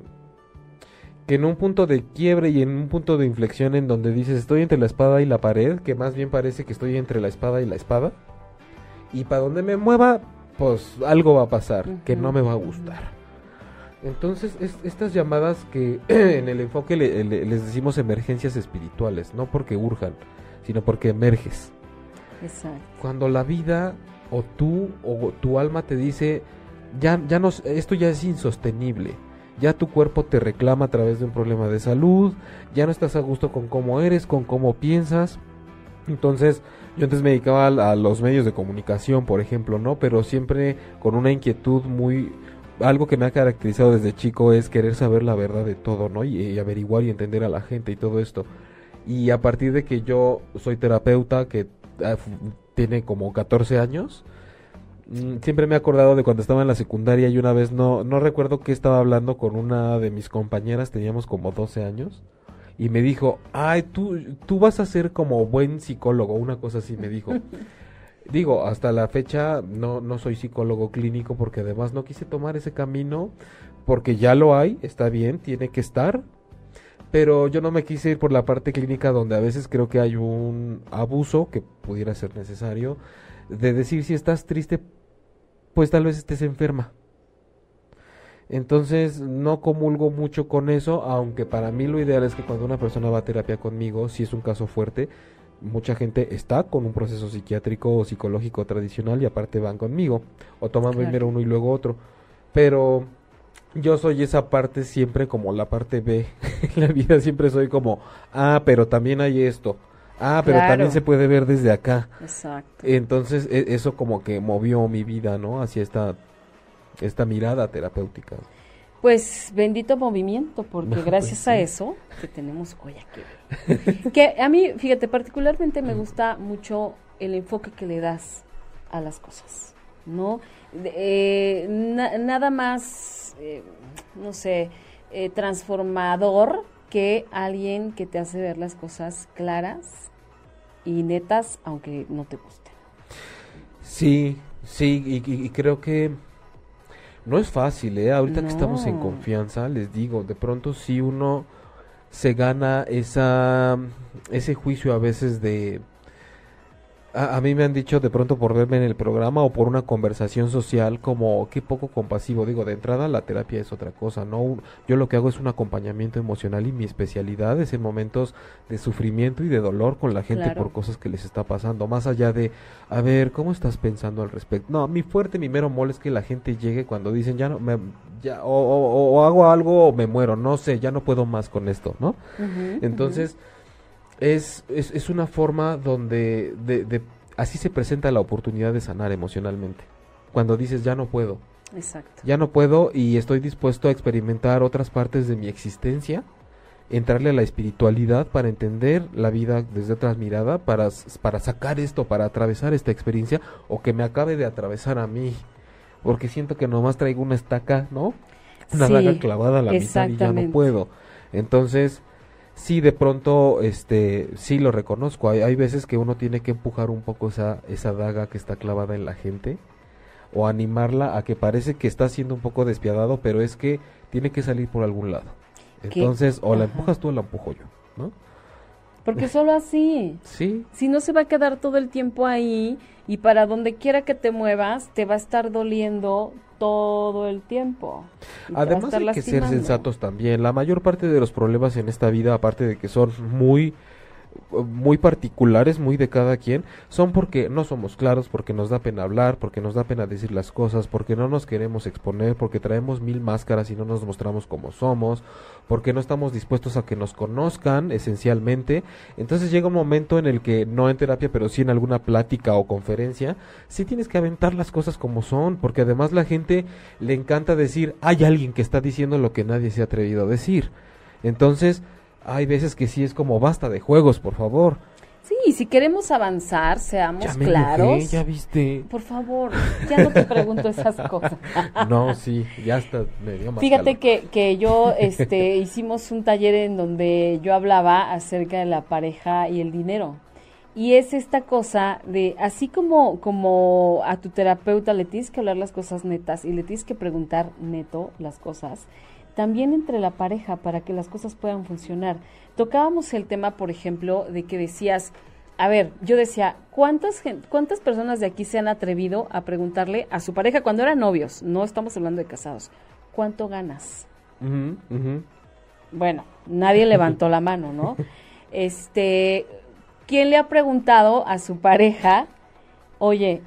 que en un punto de quiebre y en un punto de inflexión en donde dices estoy entre la espada y la pared, que más bien parece que estoy entre la espada y la espada, y para donde me mueva, pues algo va a pasar que no me va a gustar. Entonces, estas llamadas que *clears throat* en el enfoque les decimos emergencias espirituales, no porque urjan, sino porque emerges. Exacto. Cuando la vida o tú o tu alma te dice, ya, ya no, esto ya es insostenible, ya tu cuerpo te reclama a través de un problema de salud, ya no estás a gusto con cómo eres, con cómo piensas. Entonces, yo antes me dedicaba a, los medios de comunicación, por ejemplo, ¿no? Pero siempre con una inquietud muy algo que me ha caracterizado desde chico es querer saber la verdad de todo, ¿no? Y, averiguar y entender a la gente y todo esto. Y a partir de que yo soy terapeuta, que ah, tiene como 14 años, mm, siempre me he acordado de cuando estaba en la secundaria y una vez no, no recuerdo que estaba hablando con una de mis compañeras, teníamos como 12 años, y me dijo, ay, tú, tú vas a ser como buen psicólogo, una cosa así me dijo. *laughs* Digo, hasta la fecha no, no soy psicólogo clínico porque además no quise tomar ese camino porque ya lo hay, está bien, tiene que estar, pero yo no me quise ir por la parte clínica donde a veces creo que hay un abuso que pudiera ser necesario de decir si estás triste, pues tal vez estés enferma. Entonces no comulgo mucho con eso, aunque para mí lo ideal es que cuando una persona va a terapia conmigo, si es un caso fuerte, mucha gente está con un proceso psiquiátrico o psicológico tradicional y aparte van conmigo o toman primero uno y luego otro. Pero yo soy esa parte siempre como la parte B *laughs* en la vida siempre soy como ah pero también hay esto. Ah pero también se puede ver desde acá exacto. Entonces e, eso como que movió mi vida no hacia esta esta mirada terapéutica pues bendito movimiento, porque pues gracias a eso que tenemos hoy aquí. *laughs* que a mí, fíjate, particularmente me gusta mucho el enfoque que le das a las cosas, ¿no? Eh, nada más, eh, no sé, eh, transformador que alguien que te hace ver las cosas claras y netas, aunque no te gusten. Sí, sí, y creo que no es fácil, ¿eh? Ahorita que estamos en confianza, les digo, de pronto si uno se gana esa ese juicio a veces de A, mí me han dicho de pronto por verme en el programa o por una conversación social como qué poco compasivo. Digo, de entrada la terapia es otra cosa, ¿no? Yo lo que hago es un acompañamiento emocional y mi especialidad es en momentos de sufrimiento y de dolor con la gente por cosas que les está pasando. Más allá de, a ver, ¿cómo estás pensando al respecto? No, mi fuerte, mi mero mole es que la gente llegue cuando dicen, ya no, me, ya, o, hago algo o me muero, no sé, ya no puedo más con esto, ¿no? Entonces es, es, es una forma donde de, así se presenta la oportunidad de sanar emocionalmente. Cuando dices ya no puedo. Exacto. Ya no puedo y estoy dispuesto a experimentar otras partes de mi existencia, entrarle a la espiritualidad para entender la vida desde otra mirada, para, para sacar esto, para atravesar esta experiencia o que me acabe de atravesar a mí. Porque siento que nomás traigo una estaca, ¿no? Una daga clavada a la mitad y ya no puedo. Entonces, sí de pronto este sí lo reconozco. Hay, hay veces que uno tiene que empujar un poco esa esa daga que está clavada en la gente o animarla a que parece que está siendo un poco despiadado pero es que tiene que salir por algún lado. Entonces o la empujas tú o la empujo yo no porque solo así. *laughs* Sí. Si no se va a quedar todo el tiempo ahí y para donde quiera que te muevas te va a estar doliendo todo el tiempo. Además hay que ser sensatos también. La mayor parte de los problemas en esta vida, aparte de que son muy muy particulares, muy de cada quien, son porque no somos claros, porque nos da pena hablar, porque nos da pena decir las cosas, porque no nos queremos exponer, porque traemos mil máscaras y no nos mostramos como somos, porque no estamos dispuestos a que nos conozcan esencialmente. Entonces llega un momento en el que no en terapia, pero sí en alguna plática o conferencia, sí tienes que aventar las cosas como son, porque además la gente le encanta decir, hay alguien que está diciendo lo que nadie se ha atrevido a decir. Entonces, hay veces que sí es como basta de juegos, por favor. Sí, si queremos avanzar, seamos ya claros. ya viste. Por favor, ya no te pregunto esas *laughs* cosas. no, sí, ya está medio más Fíjate que, que yo este *laughs* hicimos un taller en donde yo hablaba acerca de la pareja y el dinero. Y es esta cosa de, así como, como a tu terapeuta le tienes que hablar las cosas netas y le tienes que preguntar neto las cosas, también entre la pareja para que las cosas puedan funcionar. Tocábamos el tema, por ejemplo, de que decías, a ver, yo decía, ¿cuántas, ¿cuántas personas de aquí se han atrevido a preguntarle a su pareja cuando eran novios? No estamos hablando de casados. ¿Cuánto ganas? Bueno, nadie levantó la mano, ¿no? *laughs* Este, ¿quién le ha preguntado a su pareja, oye,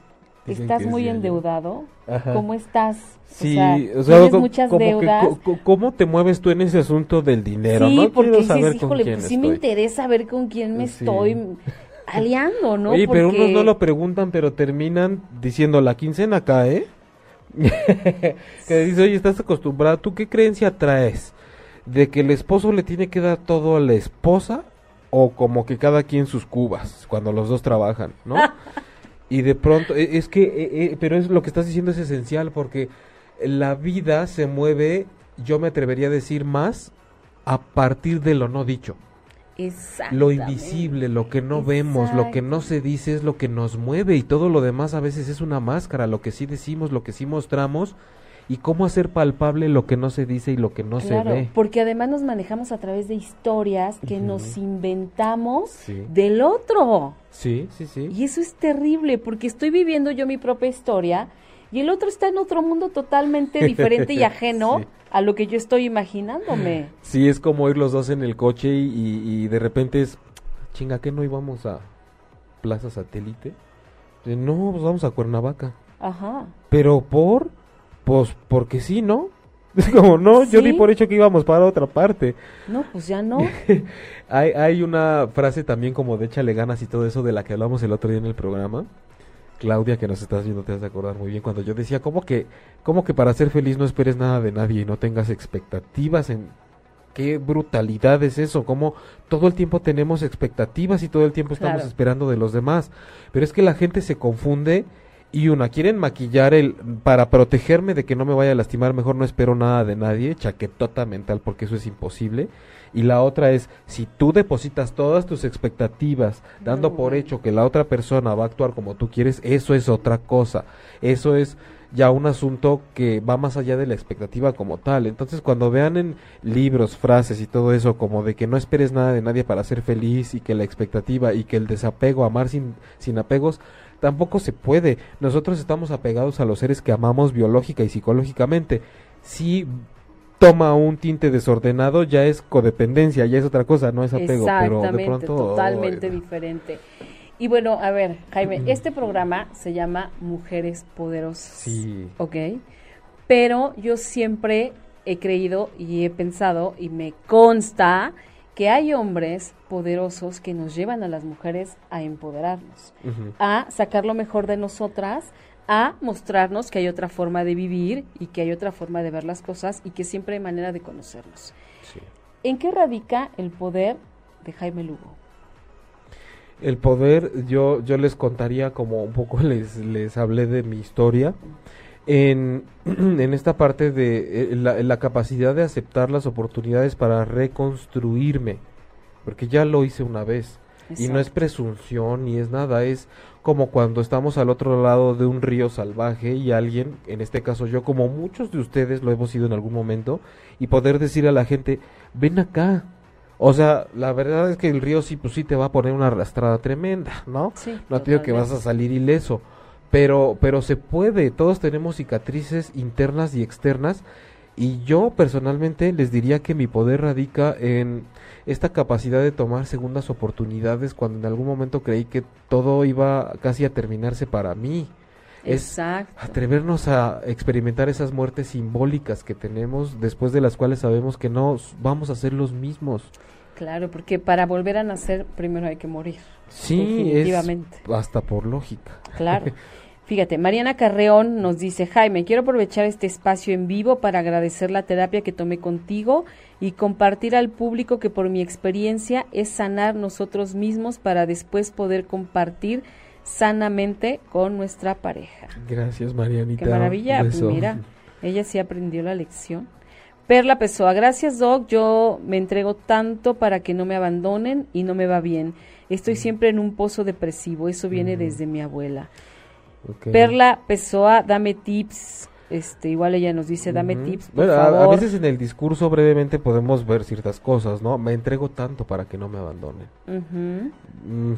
¿estás muy endeudado? ¿Cómo estás? Sí, o sea, tienes muchas deudas. ¿Cómo te mueves tú en ese asunto del dinero? Sí, porque dices, híjole, pues sí me interesa ver con quién me estoy aliando, ¿no? Oye, pero unos no lo preguntan, pero terminan diciendo la quincena acá, ¿eh? *laughs* que dice, oye, estás acostumbrada, ¿tú qué creencia traes? ¿De que el esposo le tiene que dar todo a la esposa? O como que cada quien sus cubas, cuando los dos trabajan, ¿no? *laughs* y de pronto, e, es que, e, e, pero es lo que estás diciendo es esencial, porque la vida se mueve, yo me atrevería a decir más, a partir de lo no dicho. Lo invisible, lo que no vemos, lo que no se dice es lo que nos mueve y todo lo demás a veces es una máscara, lo que sí decimos, lo que sí mostramos y cómo hacer palpable lo que no se dice y lo que no se ve. Porque además nos manejamos a través de historias que nos inventamos del otro. Sí, sí, sí. Y eso es terrible porque estoy viviendo yo mi propia historia y el otro está en otro mundo totalmente diferente y *laughs* ajeno a lo que yo estoy imaginándome. Sí, es como ir los dos en el coche y, de repente es, chinga, ¿qué no íbamos a Plaza Satélite? No, pues vamos a Cuernavaca. Ajá. Pero por, pues porque sí, ¿no? Es *laughs* como, no, yo di por hecho que íbamos para otra parte. No, pues ya no. *laughs* hay, hay una frase también como de échale ganas y todo eso de la que hablamos el otro día en el programa, Claudia, que nos estás viendo, te has de acordar muy bien cuando yo decía, ¿cómo que, cómo que para ser feliz no esperes nada de nadie y no tengas expectativas en qué brutalidad es eso, cómo todo el tiempo tenemos expectativas y todo el tiempo estamos esperando de los demás. Pero es que la gente se confunde y una, quieren maquillar el, para protegerme de que no me vaya a lastimar, mejor no espero nada de nadie, chaquetota mental, porque eso es imposible. Y la otra es, si tú depositas todas tus expectativas, dando por hecho que la otra persona va a actuar como tú quieres, eso es otra cosa. Eso es ya un asunto que va más allá de la expectativa como tal. Entonces, cuando vean en libros, frases y todo eso, como de que no esperes nada de nadie para ser feliz y que la expectativa y que el desapego, amar sin, sin apegos, tampoco se puede. Nosotros estamos apegados a los seres que amamos biológica y psicológicamente. Si toma un tinte desordenado, ya es codependencia, ya es otra cosa, no es apego, pero de pronto totalmente diferente. Y bueno, a ver, Jaime, este programa se llama Mujeres Poderosas. Sí. ¿Ok? Pero yo siempre he creído y he pensado y me consta que hay hombres poderosos que nos llevan a las mujeres a empoderarnos, a sacar lo mejor de nosotras, a mostrarnos que hay otra forma de vivir y que hay otra forma de ver las cosas y que siempre hay manera de conocernos. Sí. ¿En qué radica el poder de Jaime Lugo? el poder, yo, yo les contaría como un poco *laughs* les, les hablé de mi historia, en, *clears throat* en esta parte de eh, la, capacidad de aceptar las oportunidades para reconstruirme, porque ya lo hice una vez. Y no es presunción ni es nada, es como cuando estamos al otro lado de un río salvaje y alguien, en este caso yo, como muchos de ustedes lo hemos ido en algún momento, y poder decir a la gente, ven acá, o sea, la verdad es que el río sí, pues sí te va a poner una arrastrada tremenda, ¿no? Sí, no te digo que vas a salir ileso, pero, pero se puede, todos tenemos cicatrices internas y externas, y yo personalmente les diría que mi poder radica en esta capacidad de tomar segundas oportunidades cuando en algún momento creí que todo iba casi a terminarse para mí. Exacto. Es atrevernos a experimentar esas muertes simbólicas que tenemos, después de las cuales sabemos que no vamos a ser los mismos. Claro, porque para volver a nacer primero hay que morir. Sí, definitivamente. hasta por lógica. Claro. *laughs* Fíjate, Mariana Carreón nos dice, Jaime, quiero aprovechar este espacio en vivo para agradecer la terapia que tomé contigo y compartir al público que por mi experiencia es sanar nosotros mismos para después poder compartir sanamente con nuestra pareja. Gracias, Marianita. Qué maravilla, pues mira, ella sí aprendió la lección. Perla Pessoa, gracias Doc, yo me entrego tanto para que no me abandonen y no me va bien. Estoy mm. siempre en un pozo depresivo, eso viene mm. desde mi abuela. Perla Pessoa, dame tips. Este, igual ella nos dice, dame tips, por A, veces en el discurso brevemente podemos ver ciertas cosas, ¿no? Me entrego tanto para que no me abandonen. Mm,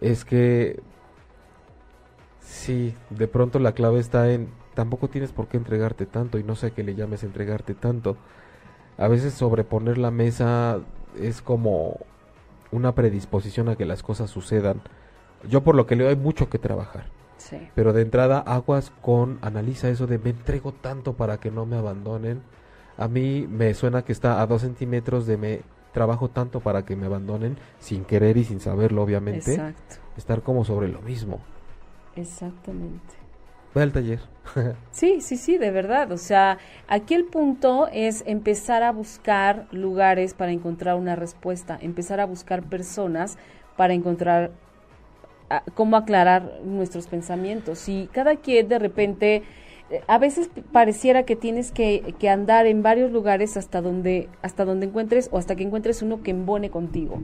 es que sí, de pronto la clave está en tampoco tienes por qué entregarte tanto y no sé qué le llames entregarte tanto. A veces sobreponer la mesa es como una predisposición a que las cosas sucedan. Yo por lo que leo hay mucho que trabajar. Sí. Pero de entrada aguas con, analiza eso de me entrego tanto para que no me abandonen. A mí me suena que está a dos centímetros de me trabajo tanto para que me abandonen sin querer y sin saberlo obviamente. Exacto. Estar como sobre lo mismo. Exactamente. Ve al taller. *laughs* sí, sí, sí, de verdad. O sea, aquí el punto es empezar a buscar lugares para encontrar una respuesta, empezar a buscar personas para encontrar cómo aclarar nuestros pensamientos. Y cada quien de repente a veces pareciera que tienes que, andar en varios lugares hasta donde hasta donde encuentres o hasta que encuentres uno que embone contigo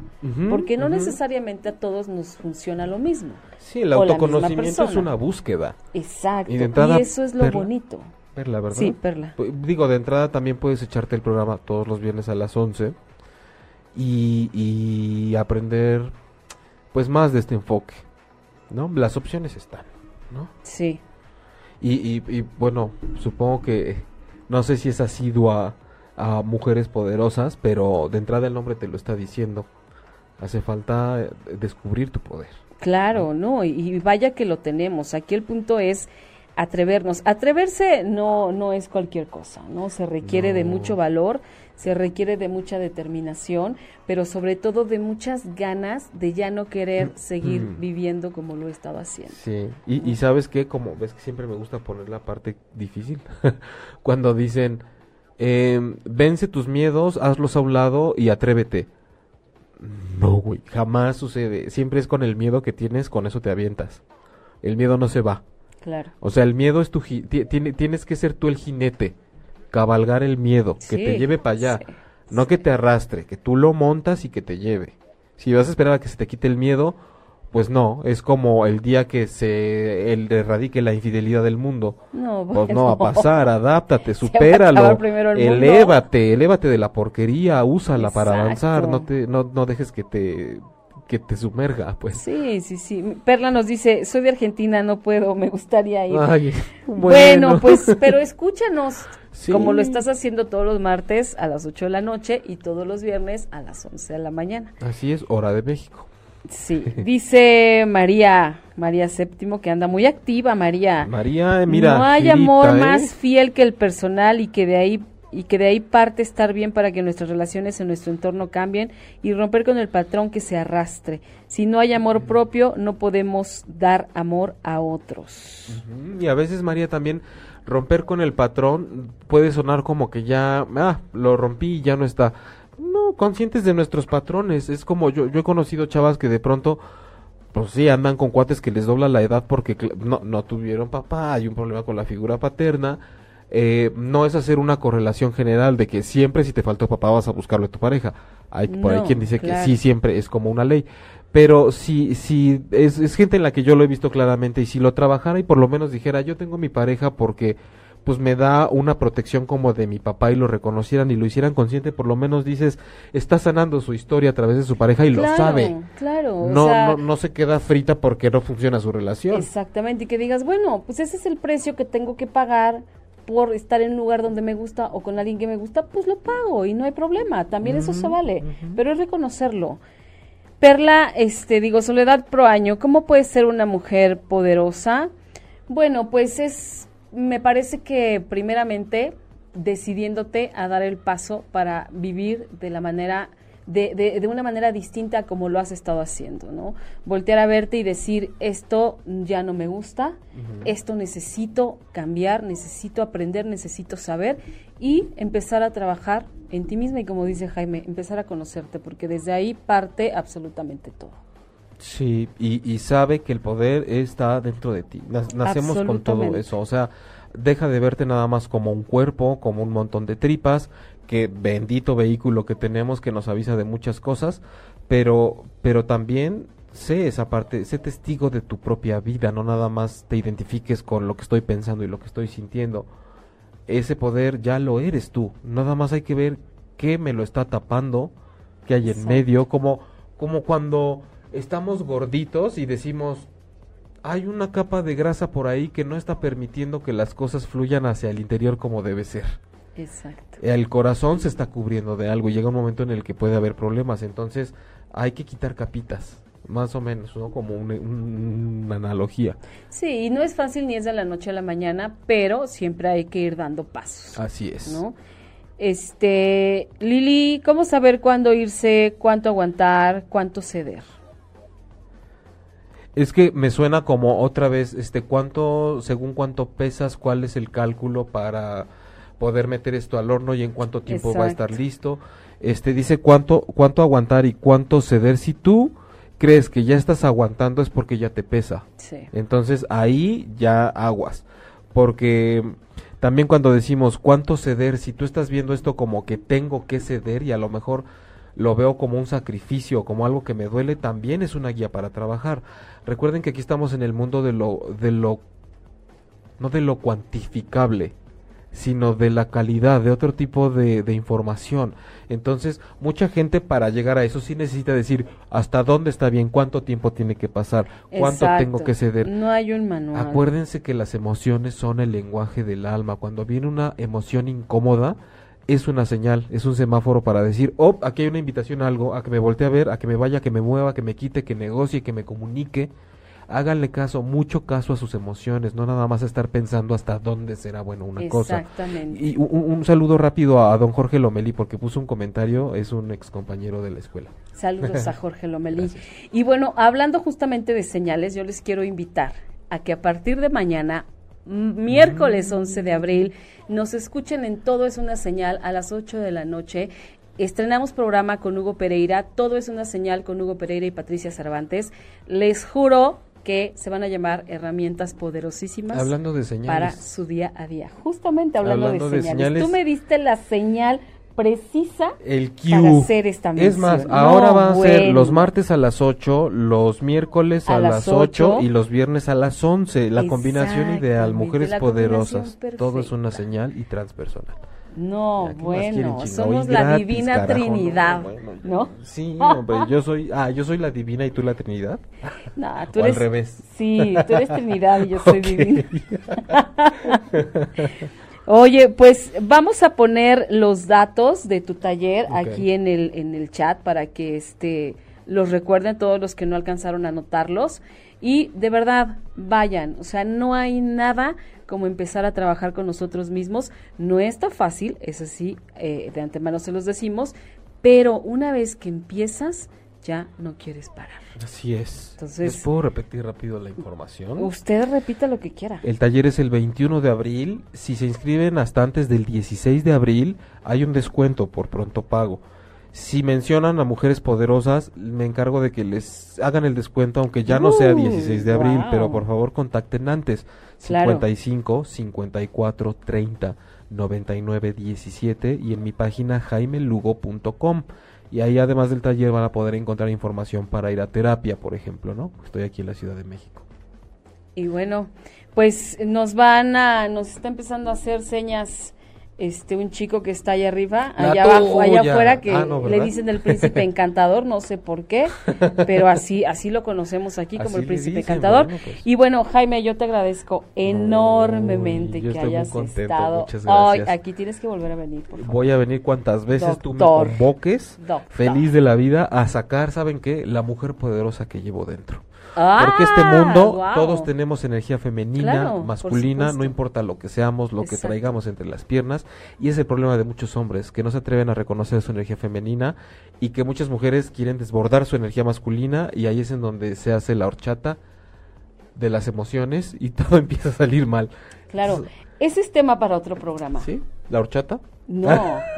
porque no necesariamente a todos nos funciona lo mismo sí el autoconocimiento es una búsqueda. Exacto y, eso es lo bonito. Perla verdad sí perla. Digo de entrada también puedes echarte el programa todos los viernes a las 11 y, y aprender pues más de este enfoque no las opciones están no sí y, y, bueno, supongo que no sé si es asidua a, mujeres poderosas, pero de entrada el nombre te lo está diciendo. Hace falta eh, descubrir tu poder. Claro, no, y, vaya que lo tenemos. Aquí el punto es atrevernos. Atreverse no no es cualquier cosa, ¿no? Se requiere de mucho valor, se requiere de mucha determinación, pero sobre todo de muchas ganas de ya no querer mm, seguir mm. viviendo como lo he estado haciendo. Sí, y, sabes que, como ves que siempre me gusta poner la parte difícil, *laughs* cuando dicen, eh, vence tus miedos, hazlos a un lado y atrévete. No, güey, jamás sucede. Siempre es con el miedo que tienes, con eso te avientas. El miedo no se va. Claro. O sea, el miedo es tu... tienes que ser tú el jinete cabalgar el miedo, que te lleve para allá, no que te arrastre, que tú lo montas y que te lleve. Si vas a esperar a que se te quite el miedo, pues no, es como el día que se el erradique la infidelidad del mundo. No, Pues no a bueno. pasar, adáptate, *laughs* supéralo, el mundo. elévate, elévate de la porquería, úsala para avanzar, no te no, no dejes que te que te sumerga, pues. Sí, sí, sí. Perla nos dice, soy de Argentina, no puedo, me gustaría ir. Ay, bueno. pues, *laughs* pero escúchanos, Sí. como lo estás haciendo todos los martes a las 8 de la noche y todos los viernes a las 11 de la mañana. Así es, hora de México. Sí, *laughs* dice María, María Séptimo, que anda muy activa, María. María, eh, mira, no hay amor ¿eh? más fiel que el personal y que de ahí y que de ahí parte estar bien para que nuestras relaciones en nuestro entorno cambien y romper con el patrón que se arrastre. Si no hay amor propio, no podemos dar amor a otros. Y a veces, María, también romper con el patrón puede sonar como que ya, ah, lo rompí y ya no está. No, conscientes de nuestros patrones. Es como yo, yo he conocido chavas que de pronto, pues sí, andan con cuates que les dobla la edad porque no, no tuvieron papá, hay un problema con la figura paterna. Eh, no es hacer una correlación general de que siempre si te faltó papá vas a buscarlo a tu pareja. Hay por ahí quien dice claro. que sí, siempre es como una ley. Pero si, si es, es gente en la que yo lo he visto claramente y si lo trabajara y por lo menos dijera yo tengo mi pareja porque pues me da una protección como de mi papá y lo reconocieran y lo hicieran consciente, por lo menos dices, está sanando su historia a través de su pareja y lo sabe. Claro, o No, sea, no, no se queda frita porque no funciona su relación. Exactamente, y que digas, bueno, pues ese es el precio que tengo que pagar por estar en un lugar donde me gusta o con alguien que me gusta, pues lo pago y no hay problema, también eso se vale, pero es reconocerlo. Perla, este, digo, Soledad Pro Año, ¿cómo puede ser una mujer poderosa? Bueno, pues es, me parece que primeramente decidiéndote a dar el paso para vivir de la manera de, de, de una manera distinta como lo has estado haciendo, ¿no? Voltear a verte y decir, esto ya no me gusta, esto necesito cambiar, necesito aprender, necesito saber y empezar a trabajar en ti misma y como dice Jaime, empezar a conocerte, porque desde ahí parte absolutamente todo. Sí, y, y sabe que el poder está dentro de ti. Nacemos con todo eso. O sea, deja de verte nada más como un cuerpo, como un montón de tripas, que bendito vehículo que tenemos que nos avisa de muchas cosas, pero, pero también sé esa parte, sé testigo de tu propia vida, no nada más te identifiques con lo que estoy pensando y lo que estoy sintiendo. Ese poder ya lo eres tú. Nada más hay que ver qué me lo está tapando, qué hay en medio, como, como cuando estamos gorditos y decimos, hay una capa de grasa por ahí que no está permitiendo que las cosas fluyan hacia el interior como debe ser. Exacto. El corazón se está cubriendo de algo y llega un momento en el que puede haber problemas, entonces hay que quitar capitas, más o menos, ¿no? Como un- un- una analogía. Sí, y no es fácil ni es de la noche a la mañana, pero siempre hay que ir dando pasos. Así es. ¿no? Este, Lili, ¿cómo saber cuándo irse, cuánto aguantar, cuánto ceder? Es que me suena como otra vez, este, cuánto, según cuánto pesas, cuál es el cálculo para poder meter esto al horno y en cuánto tiempo va a estar listo. Este, dice cuánto, cuánto aguantar y cuánto ceder. Si tú crees que ya estás aguantando es porque ya te pesa. Sí. Entonces ahí ya aguas. Porque también cuando decimos cuánto ceder, si tú estás viendo esto como que tengo que ceder y a lo mejor lo veo como un sacrificio, como algo que me duele, también es una guía para trabajar. Recuerden que aquí estamos en el mundo de lo, de lo, no de lo cuantificable, sino de la calidad, de otro tipo de, de información. Entonces, mucha gente para llegar a eso sí necesita decir hasta dónde está bien, cuánto tiempo tiene que pasar, cuánto Exacto. tengo que ceder. No hay un manual. Acuérdense que las emociones son el lenguaje del alma. Cuando viene una emoción incómoda, es una señal, es un semáforo para decir, oh, aquí hay una invitación a algo, a que me voltee a ver, a que me vaya, que me mueva, que me quite, que negocie, que me comunique. Háganle caso, mucho caso a sus emociones, no nada más estar pensando hasta dónde será bueno una cosa. Exactamente. Y un, un saludo rápido a, a don Jorge Lomeli porque puso un comentario, es un ex compañero de la escuela. Saludos a *laughs* Jorge. Gracias. Y bueno, hablando justamente de señales, yo les quiero invitar a que a partir de mañana, miércoles 11 de abril, nos escuchen en Todo es una señal a las 8 de la noche. Estrenamos programa con Hugo Pereira, Todo es una señal con Hugo Pereira y Patricia Cervantes. Les juro que se van a llamar herramientas poderosísimas Hablando de para señales. su día a día. Justamente hablando, Hablando de, de señales. señales. Tú me diste la señal precisa el Q. para hacer esta mención. Es más, No, ahora va a ser los martes a las 8, los miércoles a, A las las 8 ocho. y los viernes a las 11. La combinación ideal, mujeres poderosas. Todo es una señal y transpersonal. No, Ya, ¿qué más bueno, quieren, somos la gratis, divina carajo, Trinidad, bueno, ¿no? Sí, hombre, yo soy, ah, yo soy la divina y tú la Trinidad. *laughs* No, tú O al eres, revés. Sí, tú eres Trinidad y yo *laughs* soy divina. *laughs* Oye, pues vamos a poner los datos de tu taller aquí en el, en el chat para que este los recuerden todos los que no alcanzaron a anotarlos. Y de verdad, vayan. O sea, no hay nada como empezar a trabajar con nosotros mismos. No es tan fácil, es así, eh, de antemano se los decimos, pero una vez que empiezas, ya no quieres parar. Así es. Entonces- ¿Les puedo repetir rápido la información? Usted repita lo que quiera. El taller es el 21 de abril. Si se inscriben hasta antes del 16 de abril, hay un descuento por pronto pago. Si mencionan a mujeres poderosas, me encargo de que les hagan el descuento, aunque ya no sea Uh, 16 de abril, wow. pero por favor contacten antes. Claro. 55 54 30 99 17 y en mi página jaimelugo.com. Y ahí además del taller van a poder encontrar información para ir a terapia, por ejemplo, ¿no? Estoy aquí en la Ciudad de México. Y bueno, pues nos van a, nos está empezando a hacer señas este un chico que está allá arriba, La allá abajo, allá afuera, que Ah, no, le dicen el príncipe *laughs* encantador, no sé por qué, pero así, así lo conocemos aquí como Así el príncipe dicen, encantador. bueno, pues. Y bueno, Jaime, yo te agradezco enormemente que hayas contento, estado. gracias. aquí tienes que volver a venir, por favor. Voy a venir cuantas veces tú me Doctor. convoques, Doctor. feliz de la vida, a sacar, ¿saben qué? La mujer poderosa que llevo dentro. Ah, Porque este mundo, guau. todos tenemos energía femenina, Claro, masculina, no importa lo que seamos, lo que traigamos entre las piernas. Y es el problema de muchos hombres, que no se atreven a reconocer su energía femenina y que muchas mujeres quieren desbordar su energía masculina y ahí es en donde se hace la horchata de las emociones y *laughs* todo empieza a salir mal. Claro, ese es tema para otro programa. ¿Sí? ¿La horchata? No,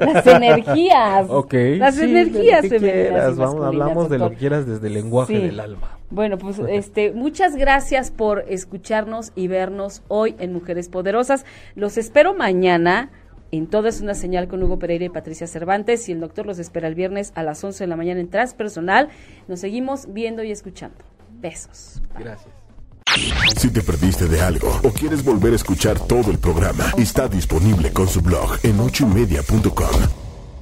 las energías. *laughs* Ok. Las sí, energías femeninas. quieras, vamos, hablamos de lo que quieras desde el lenguaje Sí. del alma. Bueno, pues este, muchas gracias por escucharnos y vernos hoy en Mujeres Poderosas. Los espero mañana. En todo es una señal con Hugo Pereira y Patricia Cervantes y el doctor los espera el viernes a las 11 de la mañana en Transpersonal. Nos seguimos viendo y escuchando. Besos. Gracias. Si te perdiste de algo o quieres volver a escuchar todo el programa, está disponible con su blog en ochoymedia.com.